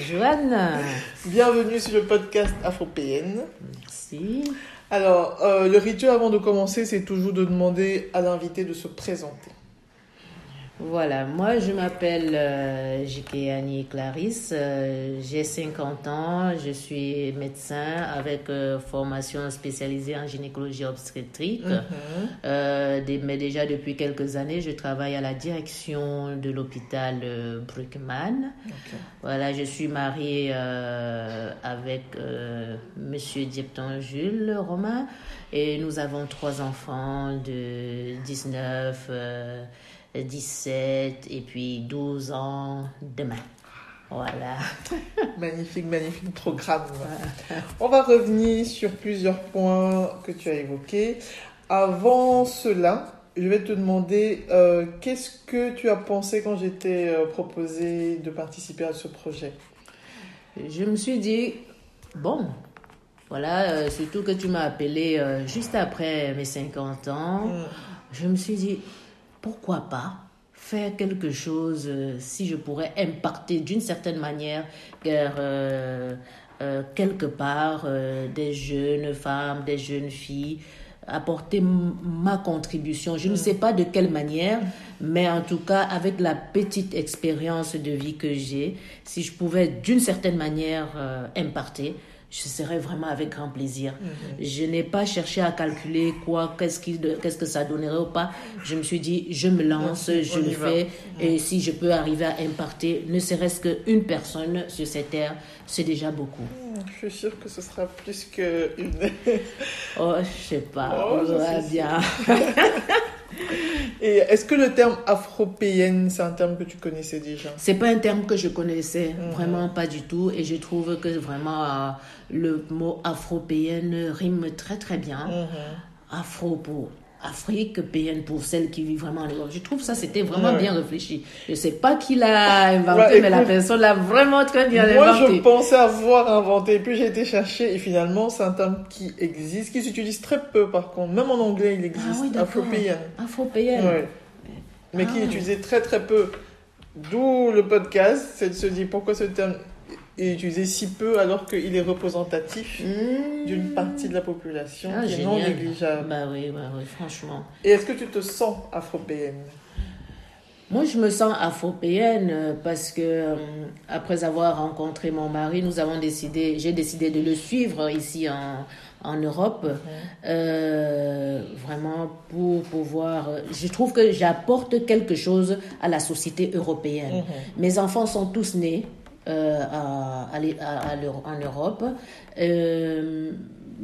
Bonjour Anne. Bienvenue sur le podcast Afropéenne. Merci. Alors, euh, le rituel avant de commencer, c'est toujours de demander à l'invité de se présenter. Voilà, moi je m'appelle euh. Annie Clarisse, euh, j'ai 50 ans, je suis médecin avec euh, formation spécialisée en gynécologie obstétrique. Mhm. Euh, des- mais déjà depuis quelques années, je travaille à la direction de l'hôpital Bruckmann. Voilà, je suis mariée avec Monsieur Diepton Jules Romain et nous avons trois enfants de 19, euh, 17 et puis 12 ans demain. Voilà. Magnifique, magnifique programme. On va revenir sur plusieurs points que tu as évoqués. Avant cela, je vais te demander euh, qu'est-ce que tu as pensé quand j'étais euh, proposé de participer à ce projet? Je me suis dit, bon, voilà, euh, surtout que tu m'as appelé euh, juste après mes 50 ans. Mm. je me suis dit, pourquoi pas faire quelque chose, euh, si je pourrais impacter d'une certaine manière euh, euh, quelque part euh, des jeunes femmes, des jeunes filles, apporter ma contribution. Je ne sais pas de quelle manière, mais en tout cas, avec la petite expérience de vie que j'ai, si je pouvais d'une certaine manière imparter, je serais vraiment avec grand plaisir. Je n'ai pas cherché à calculer quoi, qu'est-ce qu'est-ce que ça donnerait ou pas. Je me suis dit, je me lance, je le fais. Et si je peux arriver à imparter, ne serait-ce qu'une personne sur cette terre, c'est déjà beaucoup. Je suis sûre que ce sera plus qu'une. Oh, je sais pas, Oh, on verra bien. Et est-ce que le terme afropéenne, c'est un terme que tu connaissais déjà? C'est pas un terme que je connaissais, Mhm. vraiment pas du tout. Et je trouve que vraiment euh, le mot afro-péenne rime très très bien. Mhm. Afro pour Afrique, péenne pour celles qui vivent vraiment en Europe. Je trouve ça c'était vraiment Ouais. bien réfléchi. Je sais pas qui l'a inventé, Ouais, mais la personne l'a vraiment très bien Moi, inventé. je pensais avoir inventé, puis j'ai été chercher, et finalement, c'est un terme qui existe, qui s'utilise très peu par contre. Même en anglais, il existe, Ah oui, afropéenne. Afro-péenne. Ouais. Mais qui Ah. est utilisé très très peu. D'où le podcast, c'est de se dire pourquoi ce terme est utilisé si peu alors qu'il est représentatif Mmh. d'une partie de la population Ah, qui est non génial. négligeable. Bah oui, bah oui, franchement. Et est-ce que tu te sens afropéenne? Moi, je me sens afropéenne euh, parce que euh, après avoir rencontré mon mari, nous avons décidé, j'ai décidé de le suivre ici en, en Europe, euh, vraiment pour pouvoir. Je trouve que j'apporte quelque chose à la société européenne. Mes enfants sont tous nés euh, à, à en Europe. Euh,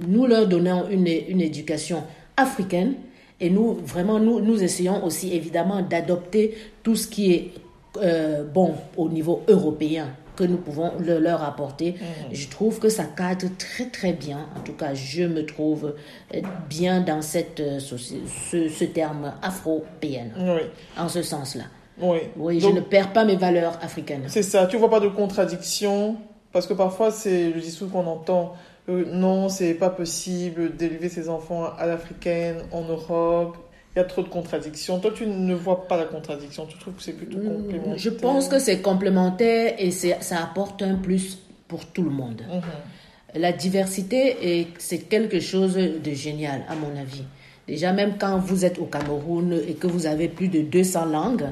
nous leur donnons une, une éducation africaine et nous, vraiment, nous, nous essayons aussi évidemment d'adopter tout ce qui est euh, bon au niveau européen que nous pouvons le- leur apporter. Je trouve que ça cadre très très bien. En tout cas, je me trouve bien dans cette, ce, ce terme afro-péenne, Oui, en ce sens-là. Oui. Oui, Donc, je ne perds pas mes valeurs africaines. C'est ça, tu vois pas de contradiction? Parce que parfois, c'est le discours qu'on entend. euh, non, c'est pas possible d'élever ses enfants à l'africaine, en Europe. Il y a trop de contradictions. Toi, tu ne vois pas la contradiction. Tu trouves que c'est plutôt complémentaire? Mm, Je pense que c'est complémentaire et c'est- ça apporte un plus pour tout le monde. Mhm. La diversité, est- c'est quelque chose de génial, à mon avis. Déjà, même quand vous êtes au Cameroun et que vous avez plus de 200 langues,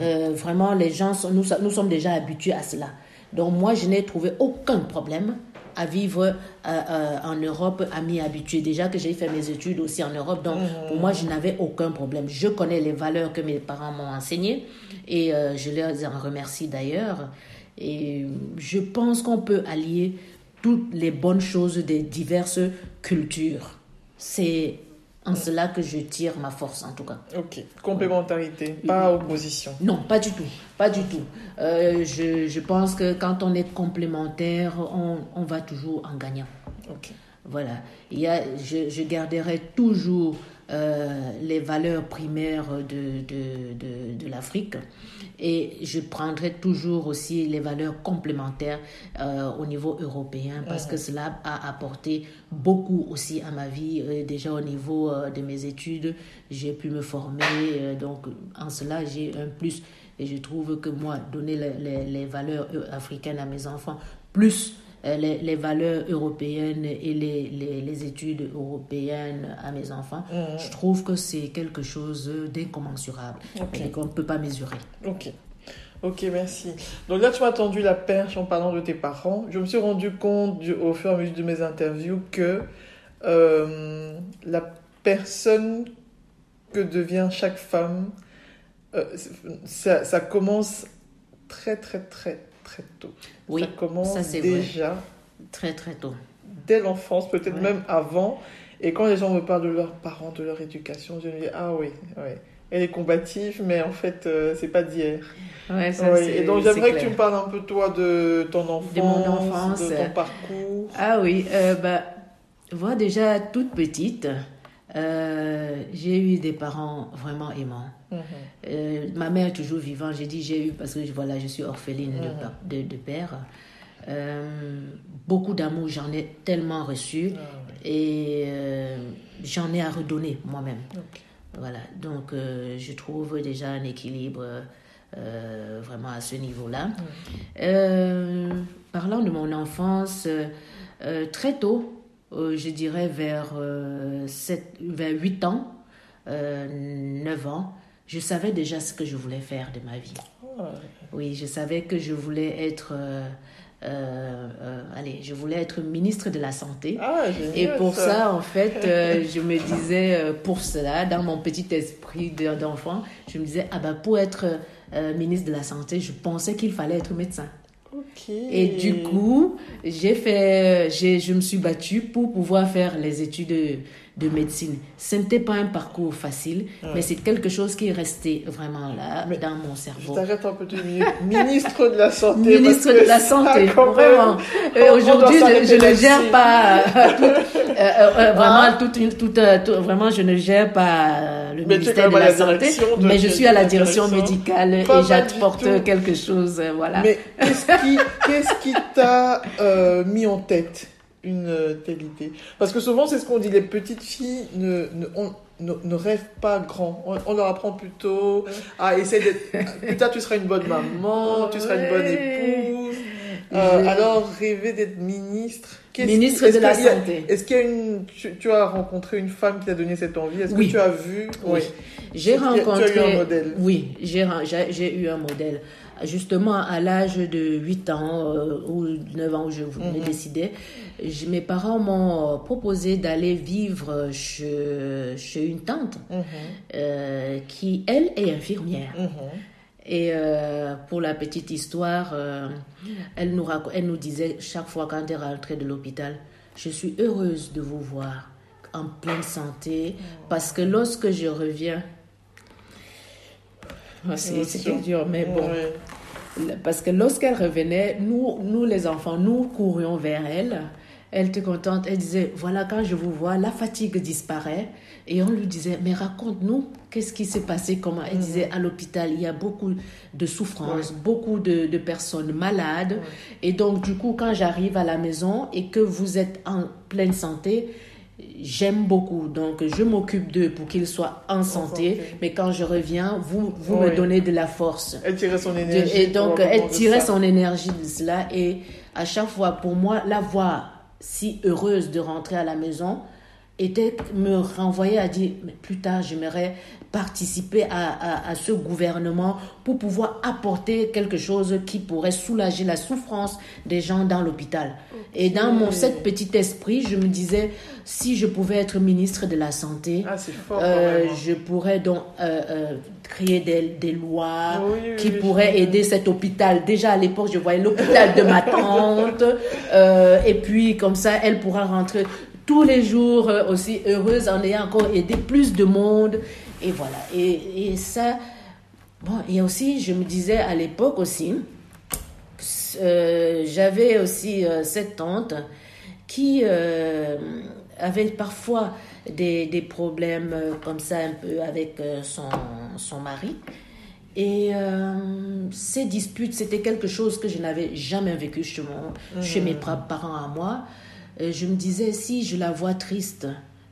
euh, vraiment, les gens, sont- nous, nous sommes déjà habitués à cela. Donc, moi, je n'ai trouvé aucun problème à vivre euh, euh, en Europe à m'y habituer. Déjà que j'ai fait mes études aussi en Europe, donc pour moi, je n'avais aucun problème. Je connais les valeurs que mes parents m'ont enseignées et euh, je les en remercie d'ailleurs. Et je pense qu'on peut allier toutes les bonnes choses des diverses cultures. C'est en cela que je tire ma force, en tout cas. Ok. Complémentarité, pas opposition. Non, pas du tout. Pas du tout. Euh, je, je, pense que quand on est complémentaire, on, on va toujours en gagnant. Ok. Voilà. Il y a, je, je garderai toujours euh, les valeurs primaires de, de, de, de l'Afrique et je prendrai toujours aussi les valeurs complémentaires euh, au niveau européen parce que cela a apporté beaucoup aussi à ma vie. Euh, déjà au niveau euh, de mes études, j'ai pu me former. euh, donc en cela, j'ai un plus. Et je trouve que moi, donner les, les, les valeurs africaines à mes enfants, plus les, les valeurs européennes et les, les, les études européennes à mes enfants, je trouve que c'est quelque chose d'incommensurable et qu'on ne peut pas mesurer. Ok. Ok, merci. Donc là, tu m'as tendu la perche en parlant de tes parents. Je me suis rendu compte du- au fur et à mesure de mes interviews que euh, la personne que devient chaque femme, euh, ça, ça commence très, très, très, très tôt. Oui, ça commence ça, vrai. déjà Très très tôt. dès l'enfance, peut-être Ouais. même avant. Et quand les gens me parlent de leurs parents, de leur éducation, je me dis ah oui, oui. Elle est combative, mais en fait, euh, c'est pas d'hier. Ouais, Oui, et donc j'aimerais que tu me parles un peu toi de ton enfance, De mon enfance. de ton parcours. Ah oui, euh, bah, moi déjà toute petite, euh, j'ai eu des parents vraiment aimants. Mhm. Euh, ma mère est toujours vivante, j'ai dit j'ai eu parce que voilà, je suis orpheline de, pa- de, de père. Euh, beaucoup d'amour, j'en ai tellement reçu Ah, et euh, j'en ai à redonner moi-même. Voilà, donc je trouve déjà un équilibre vraiment à ce niveau-là. Euh, parlant de mon enfance, très tôt, je dirais vers, euh, sept- vers 8 ans, euh, 9 ans, je savais déjà ce que je voulais faire de ma vie. Oui, je savais que je voulais être, euh, euh, euh, allez, je voulais être ministre de la Santé. Ah, Et pour ça, en fait, euh, je me disais, pour cela, dans mon petit esprit de- d'enfant, je me disais, ah ben, pour être ministre de la Santé, je pensais qu'il fallait être médecin. Ok. Et du coup, j'ai fait, j'ai, je me suis battue pour pouvoir faire les études de, de médecine. Ce n'était pas un parcours facile, mais c'est quelque chose qui est resté vraiment là, Mais dans mon Je cerveau. t'arrête un peu deux minutes. Ministre de la Santé. Ministre de la Santé, vraiment. Euh, Aujourd'hui, je, je ne gère pas euh, tout, euh, euh, vraiment Ah. toute une, toute, tout- vraiment je ne gère pas euh, le Mais ministère de la la santé, de- mais je suis à la direction médicale et j'apporte quelque chose, euh, voilà. Mais qu'est-ce qui qu'est-ce qui t'a mis en tête? Une telle idée Parce que souvent, c'est ce qu'on dit, les petites filles ne, ne, on- ne, ne rêvent pas grand. On, on leur apprend plutôt à essayer d'être... Plus tard, tu seras une bonne maman, tu seras une bonne épouse. Euh, alors, rêver d'être ministre... Ministre de la Santé. Est-ce qu'il y a une... Tu, tu as rencontré une femme qui t'a donné cette envie? Est-ce Oui. que tu as vu? Oui. J'ai as- tu as eu rencontré. un modèle. Oui, j'ai eu un modèle. Justement, à l'âge de 8 ans euh, ou 9 ans où je voulais Mhm. décider, je- mes parents m'ont proposé d'aller vivre chez, chez une tante Mhm, euh, qui, elle, est infirmière. mhm. Et euh, pour la petite histoire, elle, nous elle nous disait chaque fois quand elle rentrait de l'hôpital, je suis heureuse de vous voir en pleine santé parce que lorsque je reviens, Ah, c'est- c'était dur, mais bon. Parce que lorsqu'elle revenait, nous, nous les enfants, nous courions vers elle. Elle était contente. Elle disait, voilà, quand je vous vois, la fatigue disparaît. Et on lui disait, mais raconte-nous, qu'est-ce qui s'est passé? Comment? Elle disait, à l'hôpital, il y a beaucoup de souffrances, beaucoup de, de personnes malades. Et donc, du coup, quand j'arrive à la maison et que vous êtes en pleine santé, j'aime beaucoup. Donc, je m'occupe d'eux pour qu'ils soient en santé. santé. Mais quand je reviens, vous, vous Oui. me donnez de la force. Elle tirait son De- énergie. et donc, elle tirait son énergie de cela. Et à chaque fois, pour moi, la voir si heureuse de rentrer à la maison, était, me renvoyait à dire, mais plus tard, j'aimerais participer à, à, ce gouvernement pour pouvoir apporter quelque chose qui pourrait soulager la souffrance des gens dans l'hôpital. Et dans mon cet petit esprit, je me disais, si je pouvais être ministre de la Santé, ah, euh, je pourrais donc euh, euh, créer des, des lois qui pourraient aider cet hôpital. Déjà à l'époque, je voyais l'hôpital de ma tante, et puis comme ça, elle pourra rentrer tous les jours aussi heureuse en ayant encore aidé plus de monde. Et voilà. Et, et ça, bon, et aussi, je me disais à l'époque aussi, euh, j'avais aussi euh, cette tante qui euh, avait parfois des, des, problèmes comme ça un peu avec son, son mari. Et ces disputes, c'était quelque chose que je n'avais jamais vécu chez, mon, chez mes mmh. parents à moi. je me disais, si je la vois triste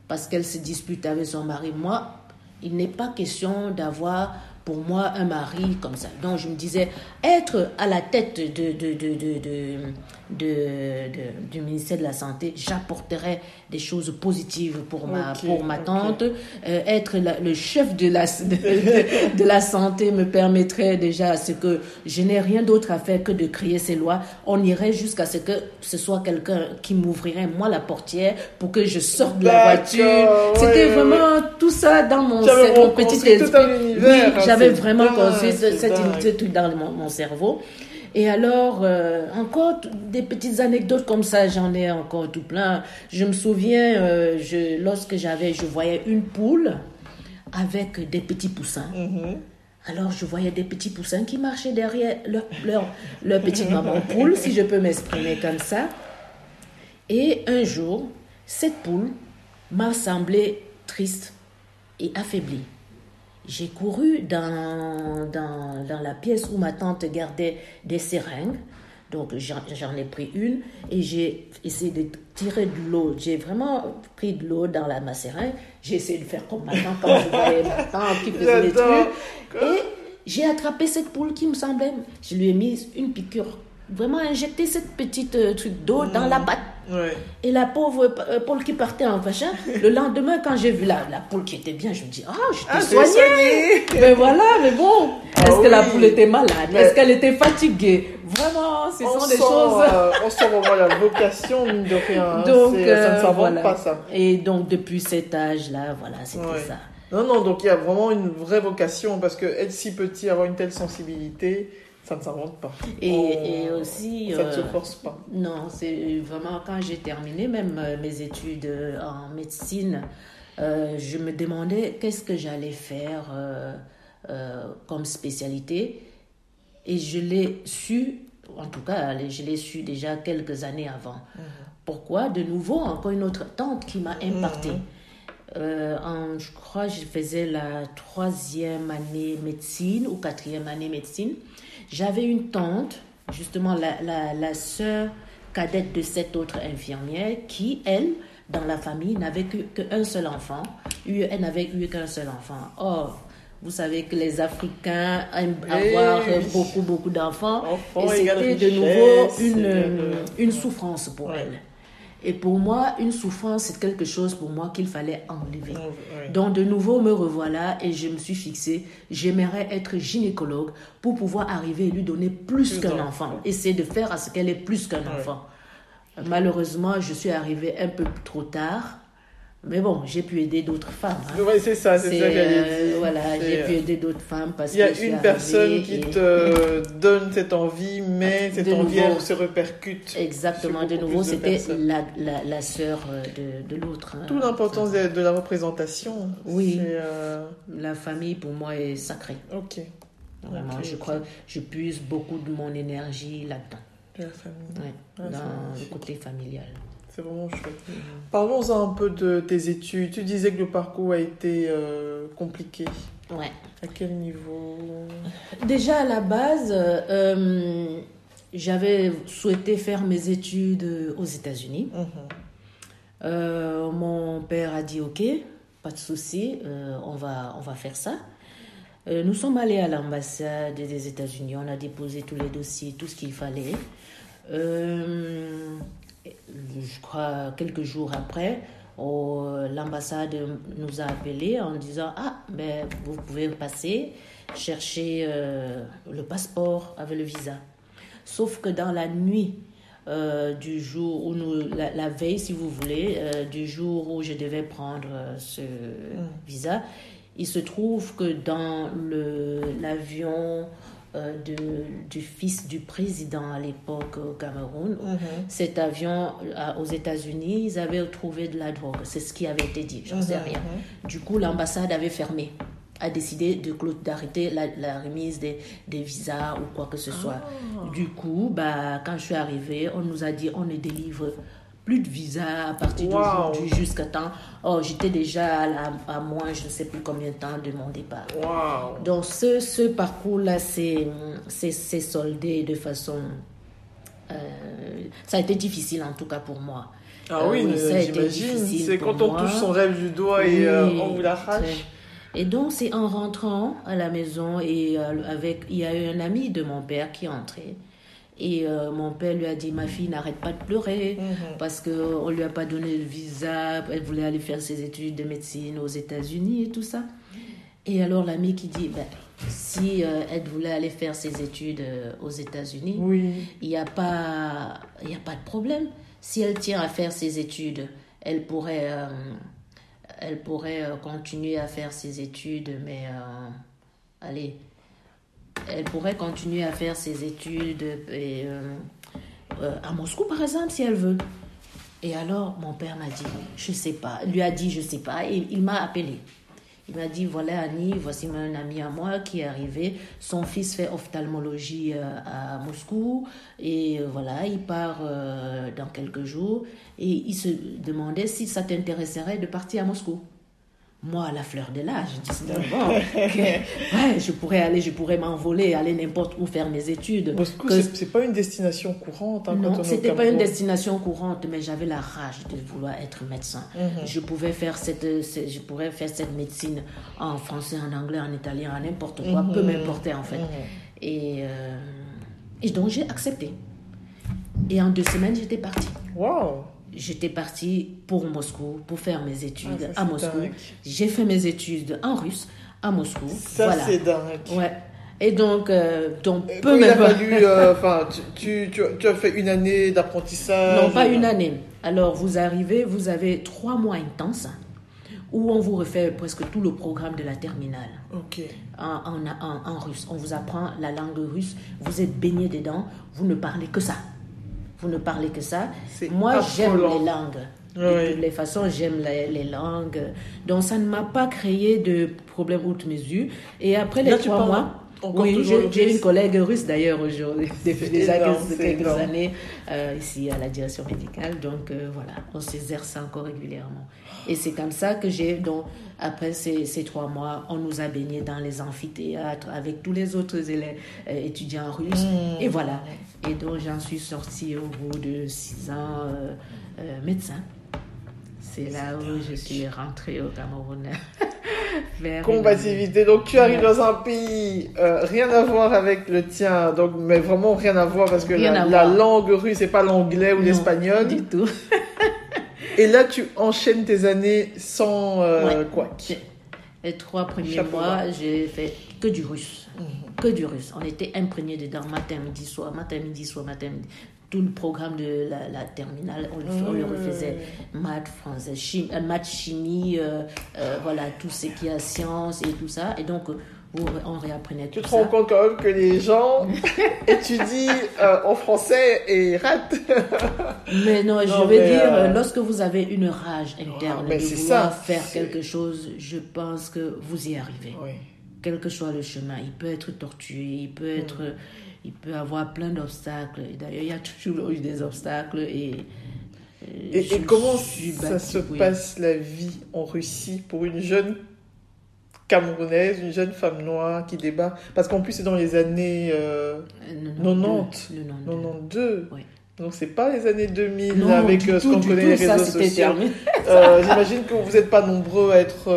parce qu'elle se dispute avec son mari, moi, il n'est pas question d'avoir pour moi un mari comme ça. Donc je me disais, être à la tête de, de, du ministère de la Santé, j'apporterai des choses positives pour ma, pour ma tante. Euh, être le chef de la, de, la santé me permettrait déjà à ce que je n'ai rien d'autre à faire que de créer ces lois. On irait jusqu'à ce que ce soit quelqu'un qui m'ouvrirait moi la portière pour que je sorte de la voiture. C'était vraiment tout ça dans mon, mon petit esprit. Oui, j'avais vraiment construit cette truc dans mon, mon cerveau. Et alors, euh, encore des petites anecdotes comme ça, j'en ai encore tout plein. Je me souviens, euh, je, lorsque j'avais, je voyais une poule avec des petits poussins. Mm-hmm. Alors, je voyais des petits poussins qui marchaient derrière leur, leur, leur petite maman poule, si je peux m'exprimer comme ça. Et un jour, cette poule m'a semblé triste et affaiblie. J'ai couru dans, dans, dans, la pièce où ma tante gardait des seringues. Donc j'en ai pris une et j'ai essayé de tirer de l'eau. J'ai vraiment pris de l'eau dans la, ma seringue. J'ai essayé de faire comme ma tante quand je voyais ma tante qui faisait des trucs. Et j'ai attrapé cette poule qui me semblait. Je lui ai mis une piqûre. Vraiment injecté cette petite euh, truc d'eau dans la patte. Et la pauvre euh, poule qui partait en machin, le lendemain, quand j'ai vu la, la poule qui était bien, je me dis, ah, je t'ai ah, soignée. Mais voilà, mais bon, ah est-ce que la poule était malade? Est-ce qu'elle était fatiguée? Vraiment, ce sont des choses. Euh, on sent vraiment la vocation, de rien. Hein. Donc, ça ne euh, s'invente pas, ça. Et donc, depuis cet âge-là, voilà, c'était ça. Non, non, donc il y a vraiment une vraie vocation parce que être si petit, avoir une telle sensibilité, ça ne s'invente pas. Et, aussi. Ça ne se euh, force pas. Non, c'est vraiment quand j'ai terminé même euh, mes études euh, en médecine, je me demandais qu'est-ce que j'allais faire comme spécialité. Et je l'ai su, en tout cas, je l'ai su déjà quelques années avant. Mhm. Pourquoi? De nouveau, encore une autre tante qui m'a imparté. Mhm. en, je crois que je faisais la troisième année médecine ou quatrième année médecine. J'avais une tante, justement la, la, la sœur cadette de cette autre infirmière, qui, elle, dans la famille, n'avait qu'un seul enfant. Elle n'avait eu qu'un seul enfant. Or, vous savez que les Africains aiment avoir beaucoup, beaucoup d'enfants. Et c'était de nouveau une, une souffrance pour elle. Et pour moi, une souffrance, c'est quelque chose pour moi qu'il fallait enlever. Donc, de nouveau, me revoilà et je me suis fixé, j'aimerais être gynécologue pour pouvoir arriver et lui donner plus, qu'un enfant. Essayer de faire à ce qu'elle ait plus qu'un enfant. Malheureusement, je suis arrivée un peu trop tard. Mais bon, j'ai pu aider d'autres femmes. Hein. Oui, c'est ça, c'est ça euh, Voilà, j'ai pu aider d'autres femmes parce Il y a une personne qui te donne cette envie, mais cette envie, se répercute. Exactement, de nouveau, c'était la, la, la, sœur euh, de, de l'autre. Hein. Toute l'importance de, la représentation. Oui, euh, la famille pour moi est sacrée. Ok. Vraiment, je crois, je puise beaucoup de mon énergie là-dedans. La famille. Ah, dans le côté familial. C'est vraiment chouette. Parlons un peu de tes études. Tu disais que le parcours a été euh, compliqué. Ouais. À quel niveau? Déjà à la base, euh, j'avais souhaité faire mes études aux États-Unis. Mhm. Euh, mon père a dit OK, pas de souci, on, va, on va faire ça. nous sommes allés à l'ambassade des États-Unis, on a déposé tous les dossiers, tout ce qu'il fallait. Euh, je crois quelques jours après, l'ambassade nous a appelés en disant Ah, ben, vous pouvez passer chercher le passeport avec le visa. Sauf que dans la nuit du jour où nous, la, veille, si vous voulez, du jour où je devais prendre ce mm. visa, il se trouve que dans l'avion euh, du fils du président à l'époque au Cameroun, mhm. cet avion aux États-Unis, ils avaient trouvé de la drogue. C'est ce qui avait été dit, j'en sais mhm, rien. Du coup, l'ambassade avait fermé a décidé de d'arrêter la, remise des, des, visas ou quoi que ce soit. Ah. Du coup, bah, quand je suis arrivée, on nous a dit on ne délivre plus de visa à partir d'aujourd'hui jusqu'à temps. Oh, j'étais déjà à, moins, je ne sais plus combien de temps de mon départ. Donc, ce, ce parcours-là, c'est soldé de façon. Euh, ça a été difficile en tout cas pour moi. Ah oui, euh, j'imagine. C'est quand on touche son rêve du doigt et euh, on vous l'arrache. Et donc, c'est en rentrant à la maison et avec, il y a eu un ami de mon père qui est entré et euh, mon père lui a dit, ma fille n'arrête pas de pleurer mhm. parce qu'on ne lui a pas donné le visa, elle voulait aller faire ses études de médecine aux États-Unis et tout ça. Et alors l'ami qui dit, ben, si euh, elle voulait aller faire ses études euh, aux États-Unis, il n'y a, pas, a pas de problème. Si elle tient à faire ses études, elle pourrait, elle pourrait continuer à faire ses études, mais allez, elle pourrait continuer à faire ses études euh, euh, à Moscou, par exemple, si elle veut. Et alors, mon père m'a dit, je sais pas, lui a dit, je sais pas, et il m'a appelé. Il m'a dit, voilà Annie, voici un ami à moi qui est arrivé. Son fils fait ophtalmologie euh, à Moscou et voilà, il part dans quelques jours et il se demandait si ça t'intéresserait de partir à Moscou moi, à la fleur de l'âge, 19 ans, ouais, je pourrais aller, je pourrais m'envoler, aller n'importe où faire mes études. Moscou, ce c'est pas une destination courante. Hein, non, c'était pas une destination courante, mais j'avais la rage de vouloir être médecin. Mhm. Je pouvais faire cette, je pourrais faire cette médecine en français, en anglais, en italien, en n'importe quoi, peu mhm. m'importait en fait. Mhm. Et, euh, et donc j'ai accepté. Et en deux semaines, j'étais partie. Wow j'étais partie pour Moscou, pour faire mes études ah, à Moscou. J'ai fait mes études en russe à Moscou. Ça, c'est dingue. Ouais. Et donc, euh, donc peu fallu, euh, enfin, tu, tu, tu, as fait une année d'apprentissage Non, pas une année. Alors, vous arrivez, vous avez trois mois intenses où on vous refait presque tout le programme de la terminale. Ok. En, en, en russe. On vous apprend la langue russe, vous êtes baigné dedans, vous ne parlez que ça vous ne parlez que ça. Moi, j'aime les langues. De toutes les façons, j'aime les, langues. Donc, ça ne m'a pas créé de problème outre mesure. Et après les trois mois, oui, j'ai une collègue russe d'ailleurs aujourd'hui, déjà quelques années euh, ici à la direction médicale. Donc euh, voilà, on s'exerce encore régulièrement. Et c'est comme ça que j'ai, donc après ces, ces, trois mois, on nous a baignés dans les amphithéâtres avec tous les autres élèves, euh, étudiants russes. Mmh. Et voilà. Et donc j'en suis sortie au bout de six ans médecin. C'est là où je suis rentrée au Cameroun. Combativité. Donc tu arrives dans un pays euh, rien à voir avec le tien, donc mais vraiment rien à voir parce que la, langue russe c'est pas l'anglais ou l'espagnol. Du tout. Et là tu enchaînes tes années sans euh, quoi? Les trois premiers mois, j'ai fait que du russe. Mhm. Que du russe. On était imprégnés dedans matin, midi, soir, matin, midi, soir, matin, midi tout le programme de la, terminale, on, le, refaisait maths, français, chimie, euh, maths, chimie, euh, euh, voilà, tout ce qui est sciences et tout ça. Et donc, on réapprenait tout ça. Tu te rends compte quand même que les gens étudient en français et ratent. mais non, je veux dire, lorsque vous avez une rage interne de vouloir faire quelque chose, je pense que vous y arrivez. Quel que soit le chemin, il peut être tortueux, il peut être... Mm il peut avoir plein d'obstacles. D'ailleurs, il y a toujours eu des obstacles et. Euh, et, comment ça se passe la vie en Russie pour une jeune camerounaise, une jeune femme noire qui débat Parce qu'en plus, c'est dans les années 90, euh, 92. Donc, c'est pas les années 2000 avec euh, ce qu'on connaît les réseaux sociaux. J'imagine que vous n'êtes pas nombreux à être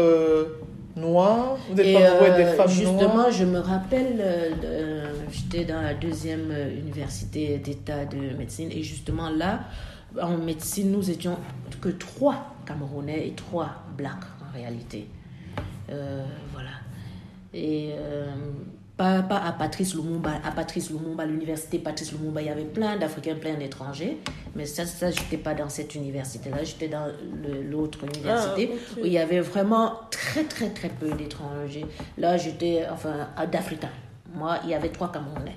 noires Vous n'êtes pas des euh, femmes justement, noires je me rappelle, euh, euh, j'étais dans la deuxième université d'État de médecine et justement là, en médecine, nous étions que trois Camerounais et trois Blacks en réalité. Euh, voilà. Et pas, pas à Patrice Lumumba, à Patrice Lumumba, l'université Patrice Lumumba, il y avait plein d'Africains, plein d'étrangers. Mais ça, ça j'étais pas dans cette université-là, j'étais dans l'autre université Ah, où il y avait vraiment très, très, très peu d'étrangers. Là, j'étais, enfin, d'Africains. Moi, il y avait trois Camerounais.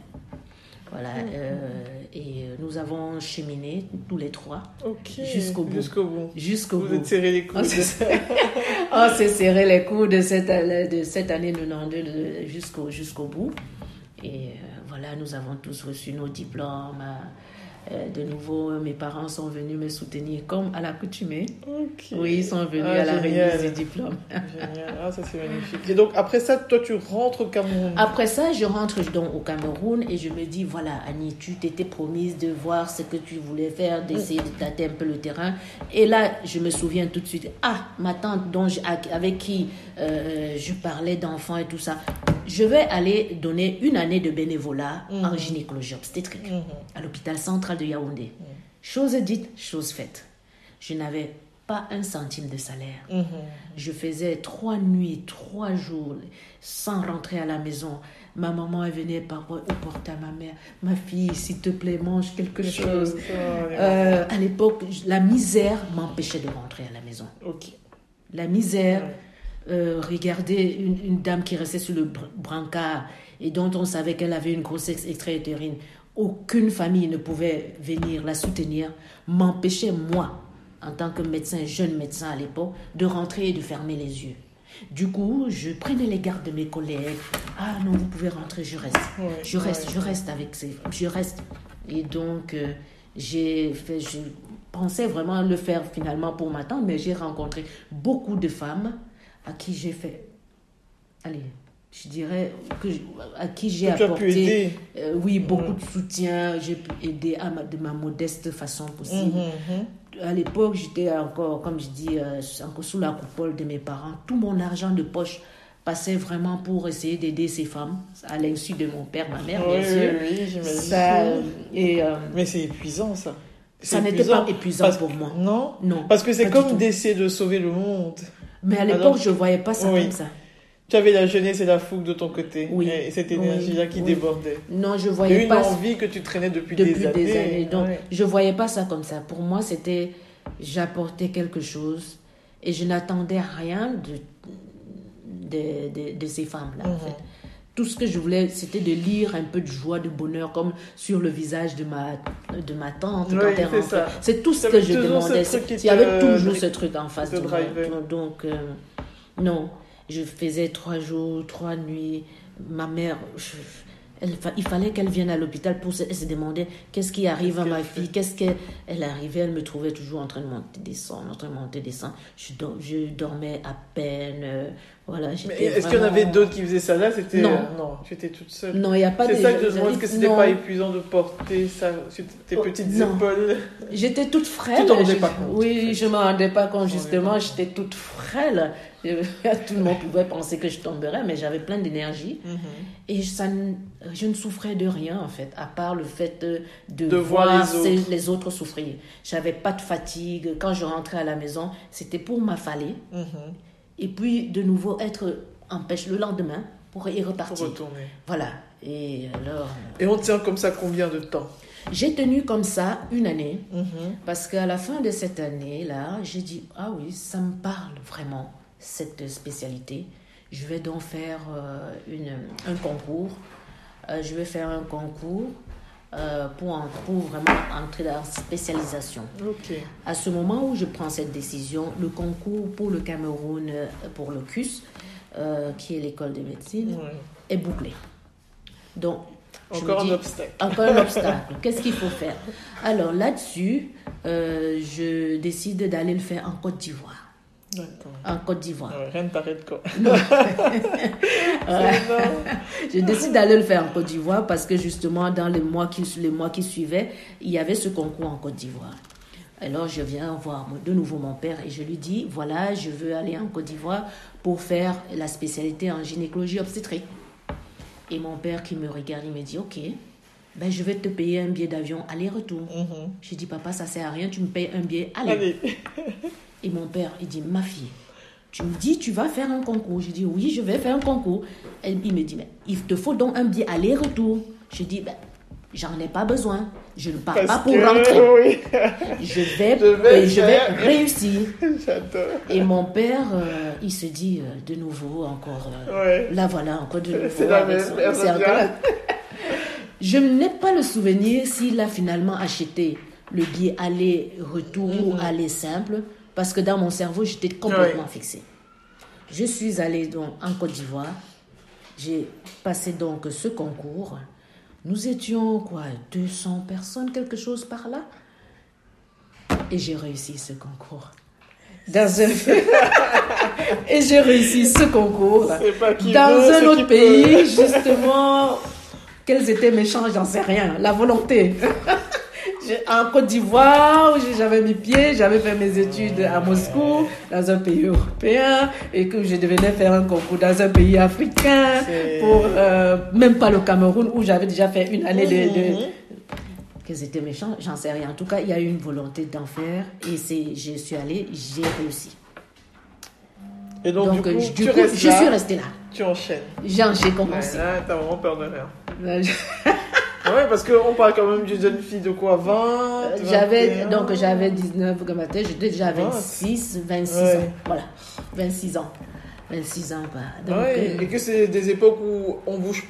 Voilà. euh, et euh, nous avons cheminé tous les trois. Jusqu'au bout. Jusqu'au bout. jusqu'au Vous bout. êtes serré les On coudes. on s'est serré les coudes de cette, année- de cette année 92 de- jusqu'au jusqu'au bout. Et euh, voilà, nous avons tous reçu nos diplômes. Euh, de nouveau, mes parents sont venus me soutenir comme à l'accoutumée. Ok. Oui, ils sont venus Ah, à la génial. remise du diplôme. Génial. Ah, ça c'est magnifique. Et donc après ça, toi tu rentres au Cameroun? Après ça, je rentre donc au Cameroun et je me dis, voilà, Annie, tu t'étais promise de voir ce que tu voulais faire, d'essayer de tâter un peu le terrain. Et là, je me souviens tout de suite, ah, ma tante dont avec qui euh, je parlais d'enfants et tout ça, je vais aller donner une année de bénévolat en gynécologie obstétrique à l'hôpital central de Yaoundé. Chose dite, chose faite. Je n'avais pas un centime de salaire. Mhm. Je faisais trois nuits, trois jours sans rentrer à la maison. Ma maman elle venait par au porte à ma mère. Ma fille, s'il te plaît, mange quelque chose. Euh, à l'époque, la misère m'empêchait de rentrer à la maison. La misère. Euh, regarder une, une dame qui restait sur le br- brancard et dont on savait qu'elle avait une grossesse extra-utérine. Aucune famille ne pouvait venir la soutenir, m'empêchait, moi, en tant que médecin, jeune médecin à l'époque, de rentrer et de fermer les yeux. Du coup, je prenais les gardes de mes collègues. Ah non, vous pouvez rentrer, je reste. Ouais, je reste, ouais. je reste avec ces Je reste. Et donc, euh, j'ai fait, je pensais vraiment le faire finalement pour ma tante, mais j'ai rencontré beaucoup de femmes à qui j'ai fait. Allez, je dirais que je- à qui j'ai Que tu as pu apporté. aider. euh, oui, beaucoup de soutien. J'ai pu aider à ma- de ma modeste façon possible. Mhm. À l'époque, j'étais encore, comme je dis, euh, encore sous la coupole de mes parents. Tout mon argent de poche passait vraiment pour essayer d'aider ces femmes, à l'insu de mon père, ma mère, bien Oui, sûr. oui, oui. Ça, et euh, Mais c'est épuisant ça. ça n'était pas épuisant parce- pour moi. Non Non. Parce que c'est comme d'essayer de sauver le monde. Mais à l'époque, je ne voyais pas ça Oui. comme ça. Tu avais la jeunesse et la fougue de ton côté. Oui. Et cette Oui, énergie-là qui débordait. Non, je Et voyais une pas envie que tu traînais depuis, depuis des années. Donc, Ouais. je voyais pas ça comme ça. Pour moi, c'était j'apportais quelque chose et je n'attendais rien de, de, de, de ces femmes-là. en Mhm. fait. Tout ce que je voulais, c'était de lire un peu de joie, de bonheur, comme sur le visage de ma, de ma tante Oui, quand elle c'est rentrait. ça. C'est tout ce que je demandais. Il y avait toujours ce truc en face de moi. Donc, euh, non, je faisais trois jours, trois nuits. Ma mère, je- elle il fallait qu'elle vienne à l'hôpital pour se, elle se demandait qu'est-ce qui arrive à ma fille, qu'est-ce qu'elle elle arrivait, elle me trouvait toujours en train de monter, descendre, en train de monter, descendre. Je, je dormais à peine, euh, voilà. Est-ce qu'il y en vraiment- avait d'autres qui faisaient ça là? C'était Non. euh, non, tu étais toute seule. Non, il n'y a pas de. C'est ça que je me demande, est-ce que c'était pas épuisant de porter ça sur tes Oh, petites non. épaules? J'étais toute frêle. Tu t'en rendais pas compte, Oui, je me rendais pas compte, justement. J'étais toute frêle. Je- Tout le monde pouvait penser que je tomberais, mais j'avais plein d'énergie. Mhm. Et ça, je ne souffrais de rien, en fait, à part le fait de, de, De voir voir, les ces- autres. les autres souffrir. J'avais pas de fatigue. Quand je rentrais à la maison, c'était pour m'affaler. Mhm. Et puis, de nouveau, être en pêche le lendemain pour y Pour repartir. retourner. Voilà. Et alors, Et on tient comme ça combien de temps? J'ai tenu comme ça une année. Mhm. Parce qu'à la fin de cette année-là, j'ai dit, ah oui, ça me parle vraiment, cette spécialité. Je vais donc faire euh, une, un concours. Euh, je vais faire un concours euh, pour, en- pour vraiment entrer dans la spécialisation. À ce moment où je prends cette décision, le concours pour le Cameroun, pour le CUS, euh, qui est l'école de médecine, est bouclé. Donc, Encore un dis, obstacle. encore un obstacle. Qu'est-ce qu'il faut faire? Alors là-dessus, euh, je décide d'aller le faire en Côte d'Ivoire. En Côte d'Ivoire. Ouais, rien ne t'arrête quoi. Énorme. Je décide d'aller le faire en Côte d'Ivoire parce que justement, dans les mois qui, les mois qui suivaient, il y avait ce concours en Côte d'Ivoire. Alors je viens voir de nouveau mon père et je lui dis, voilà, je veux aller en Côte d'Ivoire pour faire la spécialité en gynécologie obstétrique. Et mon père qui me regarde, il me dit, ok, ben, je vais te payer un billet d'avion aller-retour. Je dis, papa, ça sert à rien, tu me payes un billet aller. Allez. Et mon père, il dit, ma fille, tu me dis, tu vas faire un concours. Je dis, oui, je vais faire un concours. Et il me dit, mais il te faut donc un billet aller-retour. Je dis, ben, j'en ai pas besoin. Je ne pars pas pour que, rentrer. oui. Je vais, Je vais et je vais faire. réussir. Et mon père, euh, il se dit euh, de nouveau encore. euh, Ouais. Là voilà, encore de nouveau. Avec son-. Je n'ai pas le souvenir s'il a finalement acheté le billet aller-retour ou aller simple, parce que dans mon cerveau, j'étais complètement fixée. Je suis allée donc en Côte d'Ivoire. J'ai passé donc ce concours. Nous étions quoi 200 personnes, quelque chose par là. Et j'ai réussi ce concours. Dans un... Et j'ai réussi ce concours dans veut, un autre pays, peut. justement. Quels étaient mes chances, j'en sais rien. La volonté. En Côte d'Ivoire, où j'ai- j'avais mis pied, j'avais fait mes études à Moscou, dans un pays européen, et que je devenais faire un concours dans un pays africain, pour euh, même pas le Cameroun, où j'avais déjà fait une année de. de- Mhm. Quels étaient mes chances, j'en sais rien. En tout cas, il y a eu une volonté d'en faire, et c'est, je suis allée, j'ai réussi. Et donc, Donc, du coup, je- du tu coup, restes je là, suis restée là. tu enchaînes. J'ai j'ai Ouais, commencé. là, t'as vraiment peur de rien. Ouais, parce qu'on parle quand même d'une jeune fille de quoi 20 Euh, J'avais 21? donc j'avais 19 comme j'étais déjà à Ouais. 26, 26 Ouais. ans. Voilà. 26 ans. 26 ans bah. Donc Ouais, euh, et que c'est des époques où on bouge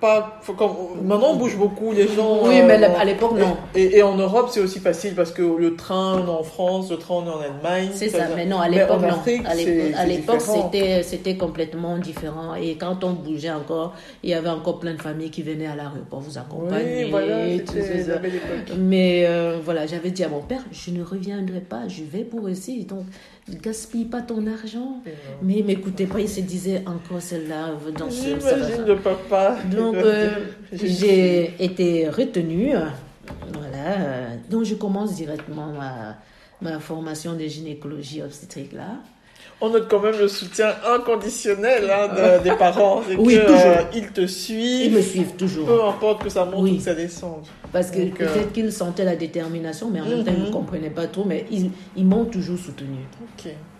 pas. comme- Maintenant, on bouge beaucoup, les gens. Oui, euh, mais bon. à l'époque non. Et, et en Europe, c'est aussi facile parce que le train, on est en France, le train, on est en Allemagne. C'est ça, mais non, à l'époque, non. Afrique, À l'époque, c'était, complètement différent. Et quand on bougeait encore, il y avait encore plein de familles qui venaient à l'aéroport vous accompagner. Oui, voilà, tout c'était ça. la belle époque. Mais euh, voilà, j'avais dit à mon père, je ne reviendrai pas, je vais pour ici. Donc, ne gaspille pas ton argent. Mais il m'écoutait pas, il se disait encore celle-là dans ce J'imagine le papa. Donc, euh, J'ai- été retenue. Voilà. Donc, je commence directement ma, ma formation de gynécologie obstétrique là. On note quand même le soutien inconditionnel hein, de- des parents. Oui, que, toujours. euh, ils te suivent. Ils me suivent toujours. Peu importe que ça monte Oui. ou que ça descende. Parce que euh, peut-être qu'ils sentaient la détermination, mais en même temps, ils ne Mhm. comprenaient pas trop. Mais ils, ils m'ont toujours soutenu.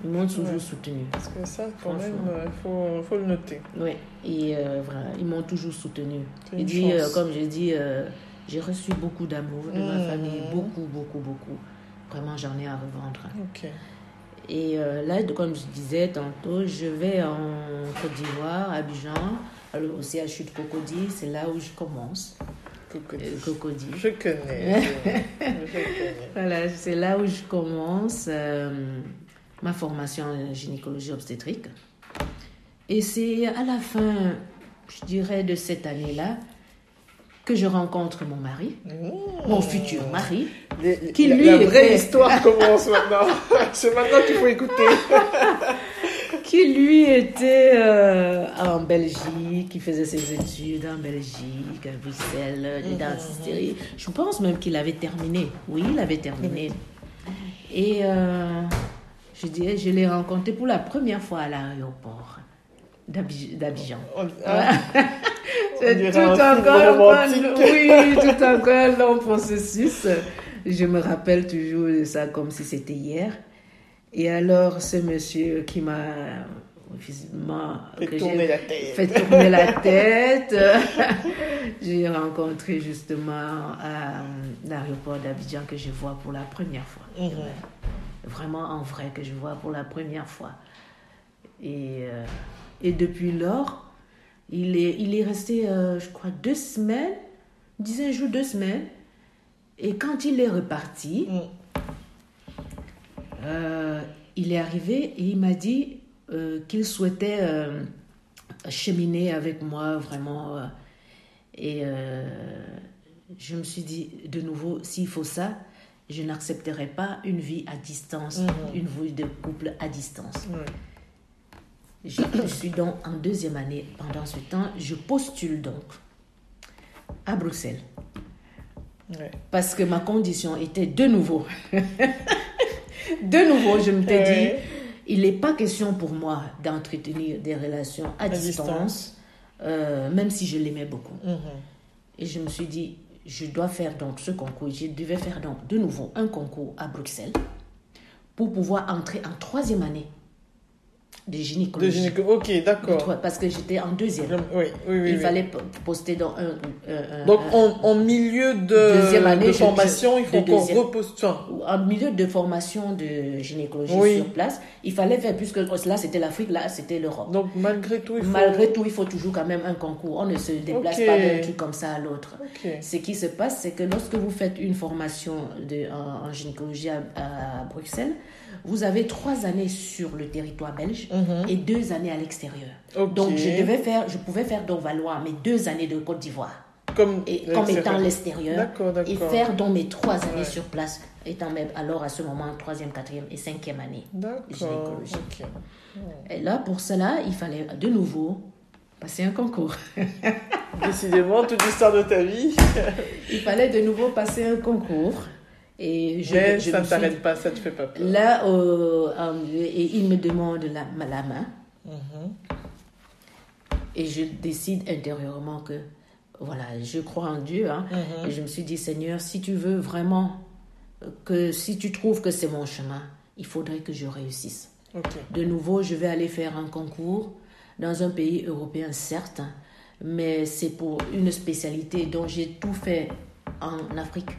Ils m'ont toujours Ouais. soutenu. Parce que ça, quand même, il faut, faut le noter. Oui. Et euh, voilà, ils m'ont toujours soutenu. Et puis, euh, comme je dis, euh, j'ai reçu beaucoup d'amour de ma Mhm. famille. Beaucoup, beaucoup, beaucoup. Vraiment, j'en ai à revendre. Ok. Et euh, là, comme je disais tantôt, je vais en Côte d'Ivoire, à Abidjan, au CHU de Cocody, c'est là où je commence. Cocody. Euh, Cocody. Je connais. je connais. Voilà, c'est là où je commence euh, ma formation en gynécologie obstétrique. Et c'est à la fin, je dirais, de cette année-là, que je rencontre mon mari, Mmh. mon futur mari. Les- Qui, lui, la vraie était- histoire commence maintenant. C'est maintenant qu'il faut écouter. qui lui était euh, en Belgique, qui faisait ses études en Belgique, à Bruxelles, Mhm, de dentisterie. Je pense même qu'il avait terminé. Oui, il avait terminé. Et euh, je dirais, je l'ai rencontré pour la première fois à l'aéroport d'Abidj- d'Abidjan. Hein, C'est tout un oui, tout encore un long processus. Je me rappelle toujours de ça comme si c'était hier. Et alors, ce monsieur qui m'a Fait que tourner j'ai la tête. fait tourner la tête, j'ai rencontré justement à l'aéroport d'Abidjan que je vois pour la première fois. Mhm. Vraiment en vrai que je vois pour la première fois. Et, euh, et depuis lors, il est, il est resté, euh, je crois, deux semaines, disons un jour, deux semaines. Et quand il est reparti, Mm. euh, il est arrivé et il m'a dit euh, qu'il souhaitait cheminer avec moi vraiment. et je me suis dit, de nouveau, s'il faut ça, je n'accepterai pas une vie à distance, Mhm. une vie de couple à distance. Ouais. Je, suis donc en deuxième année. Pendant ce temps, je postule donc à Bruxelles Ouais. Parce que ma condition était de nouveau. de nouveau, je me t'ai Ouais. dit, il n'est pas question pour moi d'entretenir des relations à, distance, distance. euh, même si je l'aimais beaucoup. Mhm. Et je me suis dit, je dois faire donc ce concours. Je devais faire donc de nouveau un concours à Bruxelles pour pouvoir entrer en troisième année de De gynécologie. gynéco. Ok, d'accord. Parce que j'étais en deuxième. Oui, oui, oui. il oui. fallait poster dans un. un- un- Donc, en, en milieu de, Deuxième année, de formation, je- il faut qu'on. Enfin, en milieu de formation de gynécologie Oui. sur place, il fallait faire, puisque là c'était l'Afrique, là c'était l'Europe. donc, malgré tout, il faut. Malgré tout, il faut toujours quand même un concours. On ne se déplace pas d'un truc comme ça à l'autre. Ok. Ce qui se passe, c'est que lorsque vous faites une formation de, en, en gynécologie à, à Bruxelles, vous avez trois années sur le territoire belge Mhm. et deux années à l'extérieur. Donc je devais faire, je pouvais faire donc valoir mes deux années de Côte d'Ivoire Comme, et comme étant l'extérieur et faire donc mes trois années Ouais. sur place, étant même alors à ce moment troisième, quatrième et cinquième année. D'accord. gynécologie. ok. Et là, pour cela, il fallait de nouveau passer un concours. Décidément, toute l'histoire de ta vie. Il fallait de nouveau passer un concours. Et je, Mais je ça ne suis- t'arrête pas, ça te fait pas peur. Là, euh, et il me demande la, la main. Mhm. Et je décide intérieurement que, voilà, je crois en Dieu. hein. Mhm. Et je me suis dit, Seigneur, si tu veux vraiment que, si tu trouves que c'est mon chemin, il faudrait que je réussisse. De nouveau, je vais aller faire un concours dans un pays européen, certes, mais c'est pour une spécialité dont j'ai tout fait en Afrique.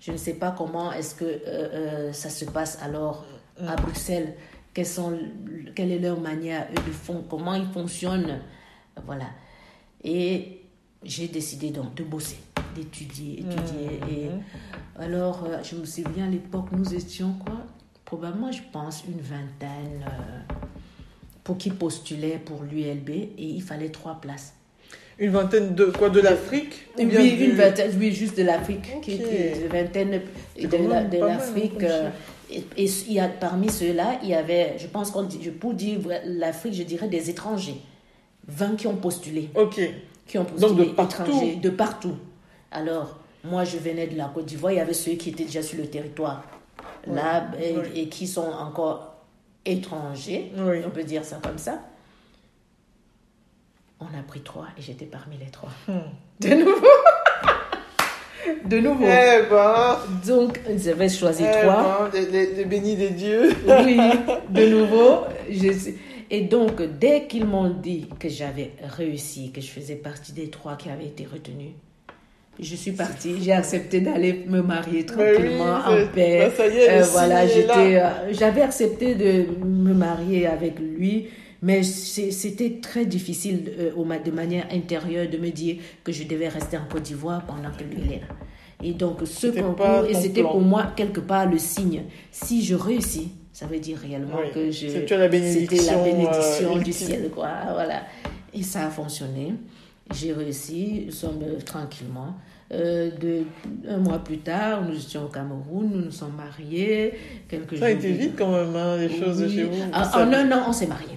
Je ne sais pas comment est-ce que euh, euh, ça se passe alors à Bruxelles. Quelles sont, quelle est leur manière eux, de fond, comment ils fonctionnent. Voilà. Et j'ai décidé donc de bosser, d'étudier, étudier. Et alors, euh, je me souviens à l'époque, nous étions quoi? Probablement, je pense, une vingtaine euh, pour qui postulaient pour l'ULB et il fallait trois places. Une vingtaine de quoi De l'Afrique Oui, du- une vingtaine, oui, juste de l'Afrique. Ok. qui était- Une vingtaine de, la- de l'Afrique. hein, comme euh, et, et il y a, parmi ceux-là, il y avait, je pense qu'on pour dire l'Afrique, je dirais des étrangers. 20 qui ont postulé. Ok. Qui ont postulé Donc de partout. étrangers, de partout. Alors, moi, je venais de la Côte d'Ivoire, il y avait ceux qui étaient déjà sur le territoire là et, ouais. et qui sont encore étrangers, Oui. on peut dire ça comme ça. On a pris trois et j'étais parmi les trois. Hmm. De nouveau? De nouveau. Eh ben, Donc, j'avais choisi eh trois. ben, les, les- les bénis des dieux. Oui, de nouveau. Je suis- Et donc, dès qu'ils m'ont dit que j'avais réussi, que je faisais partie des trois qui avaient été retenus, je suis partie. J'ai accepté d'aller me marier tranquillement, oui, en paix. bah, ça y est, le Euh, voilà, j'étais, euh, j'avais accepté de me marier avec lui, mais c'était très difficile euh, de manière intérieure de me dire que je devais rester en Côte d'Ivoire pendant que lui est là. Et donc, ce C'était concours, et c'était pour moi quelque part le signe. Si je réussis, ça veut dire réellement Oui, que je. as la bénédiction, C'était la bénédiction euh, du ciel, quoi. Voilà. Et ça a fonctionné. J'ai réussi, nous sommes euh, tranquillement. Euh, de, un mois plus tard, nous étions au Cameroun, nous nous sommes mariés. Quelques Ça a été vite quand même, hein, les choses Oui. chez vous. Ah, En un an, on s'est mariés.